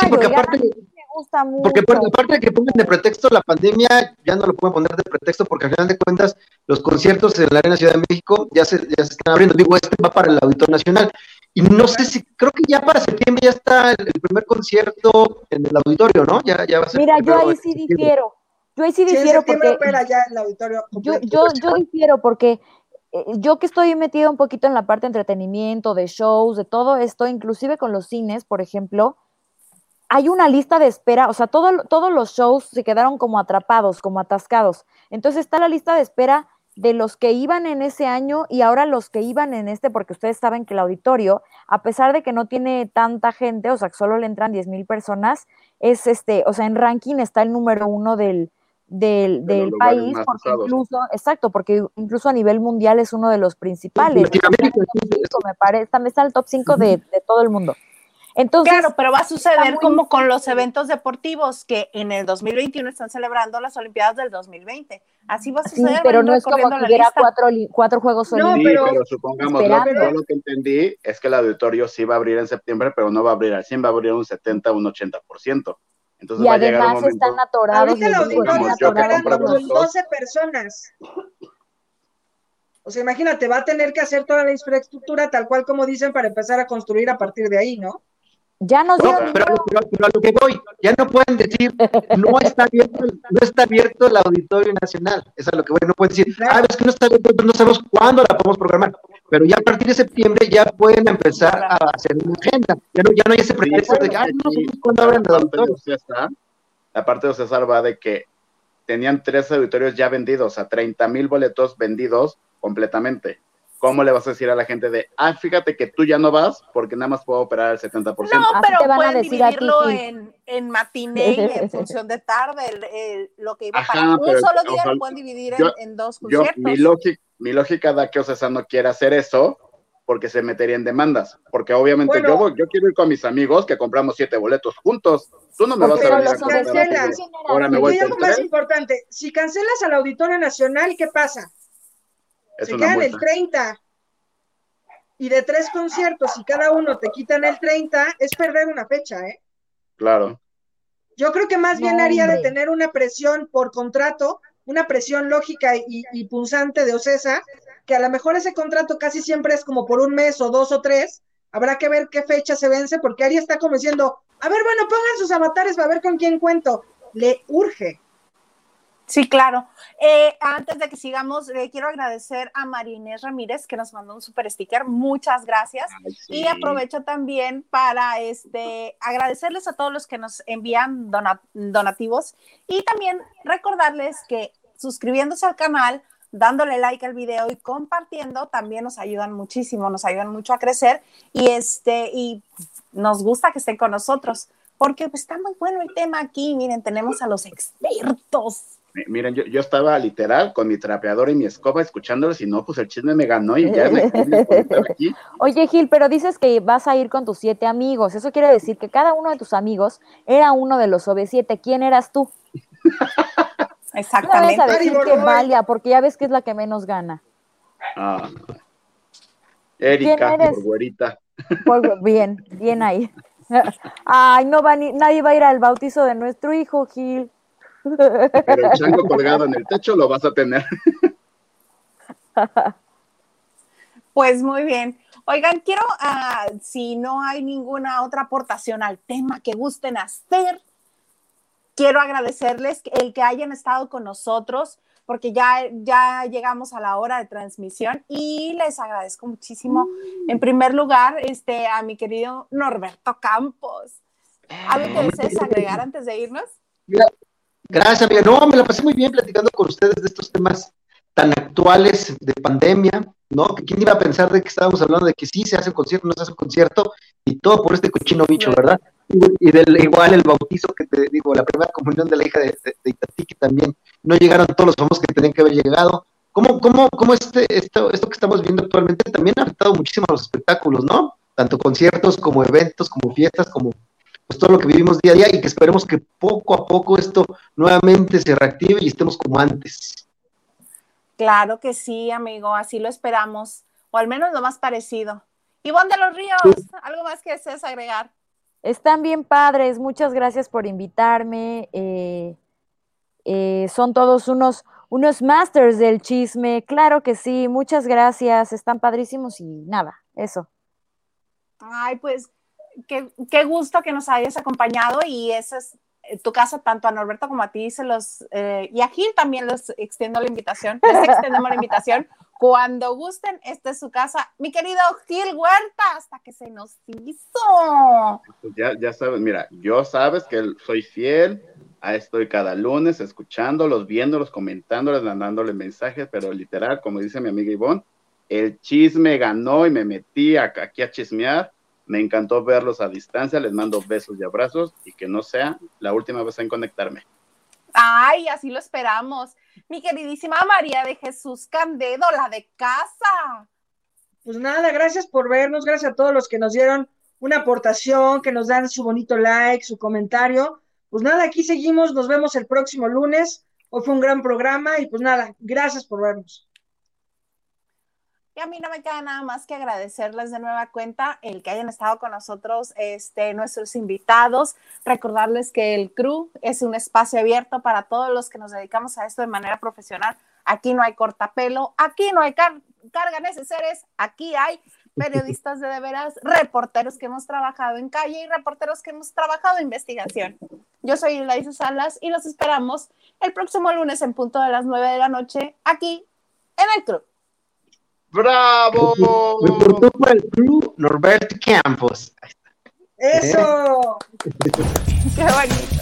sí, porque aparte... gusta mucho. Porque aparte de que pongan de pretexto la pandemia, ya no lo pueden poner de pretexto porque al final de cuentas los conciertos en la Arena Ciudad de México ya se, ya se están abriendo. Digo, este va para el Auditorio Nacional. Y no sé si, creo que ya para septiembre ya está el, primer concierto en el auditorio, ¿no? Ya, ya va a ser Mira, yo ahí sí difiero. Yo ahí sí difiero porque. Ya el auditorio yo, yo, yo difiero porque yo que estoy metida un poquito en la parte de entretenimiento, de shows, de todo esto, inclusive con los cines, por ejemplo, hay una lista de espera, o sea, todo, todos los shows se quedaron como atrapados, como atascados. Entonces está la lista de espera de los que iban en ese año y ahora los que iban en este, porque ustedes saben que el auditorio, a pesar de que no tiene tanta gente, o sea, que solo le entran 10 mil personas, es este, o sea, en ranking está el número uno del, del, del país, porque incluso, exacto, porque incluso a nivel mundial es uno de los principales. me parece, también está el top 5 de, de todo el mundo. Entonces, claro, pero va a suceder como con los eventos deportivos que en el 2021 están celebrando las Olimpiadas del 2020. Así va a suceder. Sí, pero no es como que hubiera cuatro, cuatro, Juegos Olímpicos. Sí, pero supongamos, lo, lo, que entendí es que el auditorio sí va a abrir en septiembre, pero no va a abrir al 100, va a abrir un 70, un 80%. Entonces y va además a llegar un momento, están atorados. Ahorita el auditorio está operando con 12 personas. O sea, imagínate, va a tener que hacer toda la infraestructura tal cual como dicen para empezar a construir a partir de ahí, ¿no? Ya nos no, pero, pero, a lo que voy, ya no pueden decir, no está abierto, no está abierto el Auditorio Nacional. Es lo que voy, no pueden decir, ah, es que no está abierto, no sabemos cuándo la podemos programar. Pero ya a partir de septiembre ya pueden empezar a hacer una agenda. Ya no, ya no hay ese pretexto de que, ah, no sé cuándo abren el auditorio. La parte de César va de que tenían tres auditorios ya vendidos, a 30 mil boletos vendidos completamente. ¿Cómo le vas a decir a la gente de, ah, fíjate que tú ya no vas porque nada más puedo operar el 70%? No, pero te van pueden a decir dividirlo en, en matiné y en función de tarde, lo que iba para un solo día lo pueden dividir en, dos conciertos. mi, lógica, mi lógica da que Ocesa no quiere hacer eso porque se metería en demandas, porque obviamente yo, yo quiero ir con mis amigos que compramos siete boletos juntos, tú no me vas a venir a comprar Ahora me voy algo más importante, si cancelas al Auditorio Nacional, ¿qué pasa? Se quedan el 30. Y de tres conciertos y cada uno te quitan el 30, es perder una fecha, ¿eh? Claro. Yo creo que más bien haría de tener una presión por contrato, una presión lógica y, y punzante de Ocesa, que a lo mejor ese contrato casi siempre es como por un mes o dos o tres, habrá que ver qué fecha se vence, porque Ari está como diciendo, a ver, bueno, pongan sus avatares para ver con quién cuento. Le urge. Sí, claro. Eh, antes de que sigamos, le quiero agradecer a Marinés Ramírez que nos mandó un super sticker. Muchas gracias. Y aprovecho también para este, agradecerles a todos los que nos envían donativos y también recordarles que suscribiéndose al canal, dándole like al video y compartiendo también nos ayudan muchísimo, nos ayudan mucho a crecer y este y nos gusta que estén con nosotros porque pues, está muy bueno el tema aquí. Miren, tenemos a los expertos Miren, yo, estaba literal con mi trapeador y mi escoba escuchándolos y no, pues el chisme me ganó y ya me aquí. Oye, Gil, pero dices que vas a ir con tus siete amigos. Eso quiere decir que cada uno de tus amigos era uno de los OV7. ¿Quién eras tú? Exactamente. No a decir que Valia, porque ya ves que es la que menos gana. Ah. Erika, por güerita. bien, bien ahí. Ay, no va ni, nadie va a ir al bautizo de nuestro hijo, Gil. Pero el chango colgado en el techo lo vas a tener. Pues muy bien. Oigan, quiero, ah, si no hay ninguna otra aportación al tema que gusten hacer, quiero agradecerles el que hayan estado con nosotros, porque ya, ya llegamos a la hora de transmisión y les agradezco muchísimo, en primer lugar, este, a mi querido Norberto Campos. ¿Algo que desees agregar antes de irnos? Gracias, amiga. No, me la pasé muy bien platicando con ustedes de estos temas tan actuales de pandemia, ¿no? ¿Quién iba a pensar de que estábamos hablando de que sí se hace un concierto, no se hace un concierto, y todo por este cochino bicho, ¿verdad? Y, del igual el bautizo que te digo, la primera comunión de la hija de, de, Itatí, que también no llegaron todos los famosos que tenían que haber llegado. ¿Cómo, cómo, cómo este, esto, esto que estamos viendo actualmente también ha afectado muchísimo a los espectáculos, ¿no? Tanto conciertos como eventos, como fiestas, como pues todo lo que vivimos día a día y que esperemos que poco a poco esto nuevamente se reactive y estemos como antes. Claro que sí, amigo, así lo esperamos, o al menos lo más parecido. Ivonne de los Ríos, ¿algo más que desees agregar? Están bien padres, muchas gracias por invitarme. Eh, eh, son todos unos, unos masters del chisme, claro que sí, muchas gracias, están padrísimos y nada, eso. Ay, pues qué, qué gusto que nos hayas acompañado y esa es tu casa, tanto a Norberto como a ti, se los, eh, y a Gil también les extiendo la invitación, les extendemos la invitación. Cuando gusten, esta es su casa. Mi querido Gil Huerta, hasta que se nos hizo. Pues ya, ya sabes, mira, yo sabes que soy fiel, estoy cada lunes escuchándolos, viéndolos, comentándoles, mandándoles mensajes, pero literal, como dice mi amiga Ivonne, el chisme ganó y me metí aquí a chismear me encantó verlos a distancia, les mando besos y abrazos y que no sea la última vez en conectarme. Ay, así lo esperamos. Mi queridísima María de Jesús Candedo, la de casa. Pues nada, gracias por vernos, gracias a todos los que nos dieron una aportación, que nos dan su bonito like, su comentario. Pues nada, aquí seguimos, nos vemos el próximo lunes. Hoy fue un gran programa y pues nada, gracias por vernos. Y a mí no me queda nada más que agradecerles de nueva cuenta el que hayan estado con nosotros, este, nuestros invitados, recordarles que el CRU es un espacio abierto para todos los que nos dedicamos a esto de manera profesional. Aquí no hay cortapelo, aquí no hay car carga necesarias, aquí hay periodistas de de veras, reporteros que hemos trabajado en calle y reporteros que hemos trabajado en investigación. Yo soy Ilaisa Salas y los esperamos el próximo lunes en punto de las 9 de la noche aquí en el CRU. ¡Bravo! Me por el club Norberto Campos. ¡Eso! ¡Qué bonito!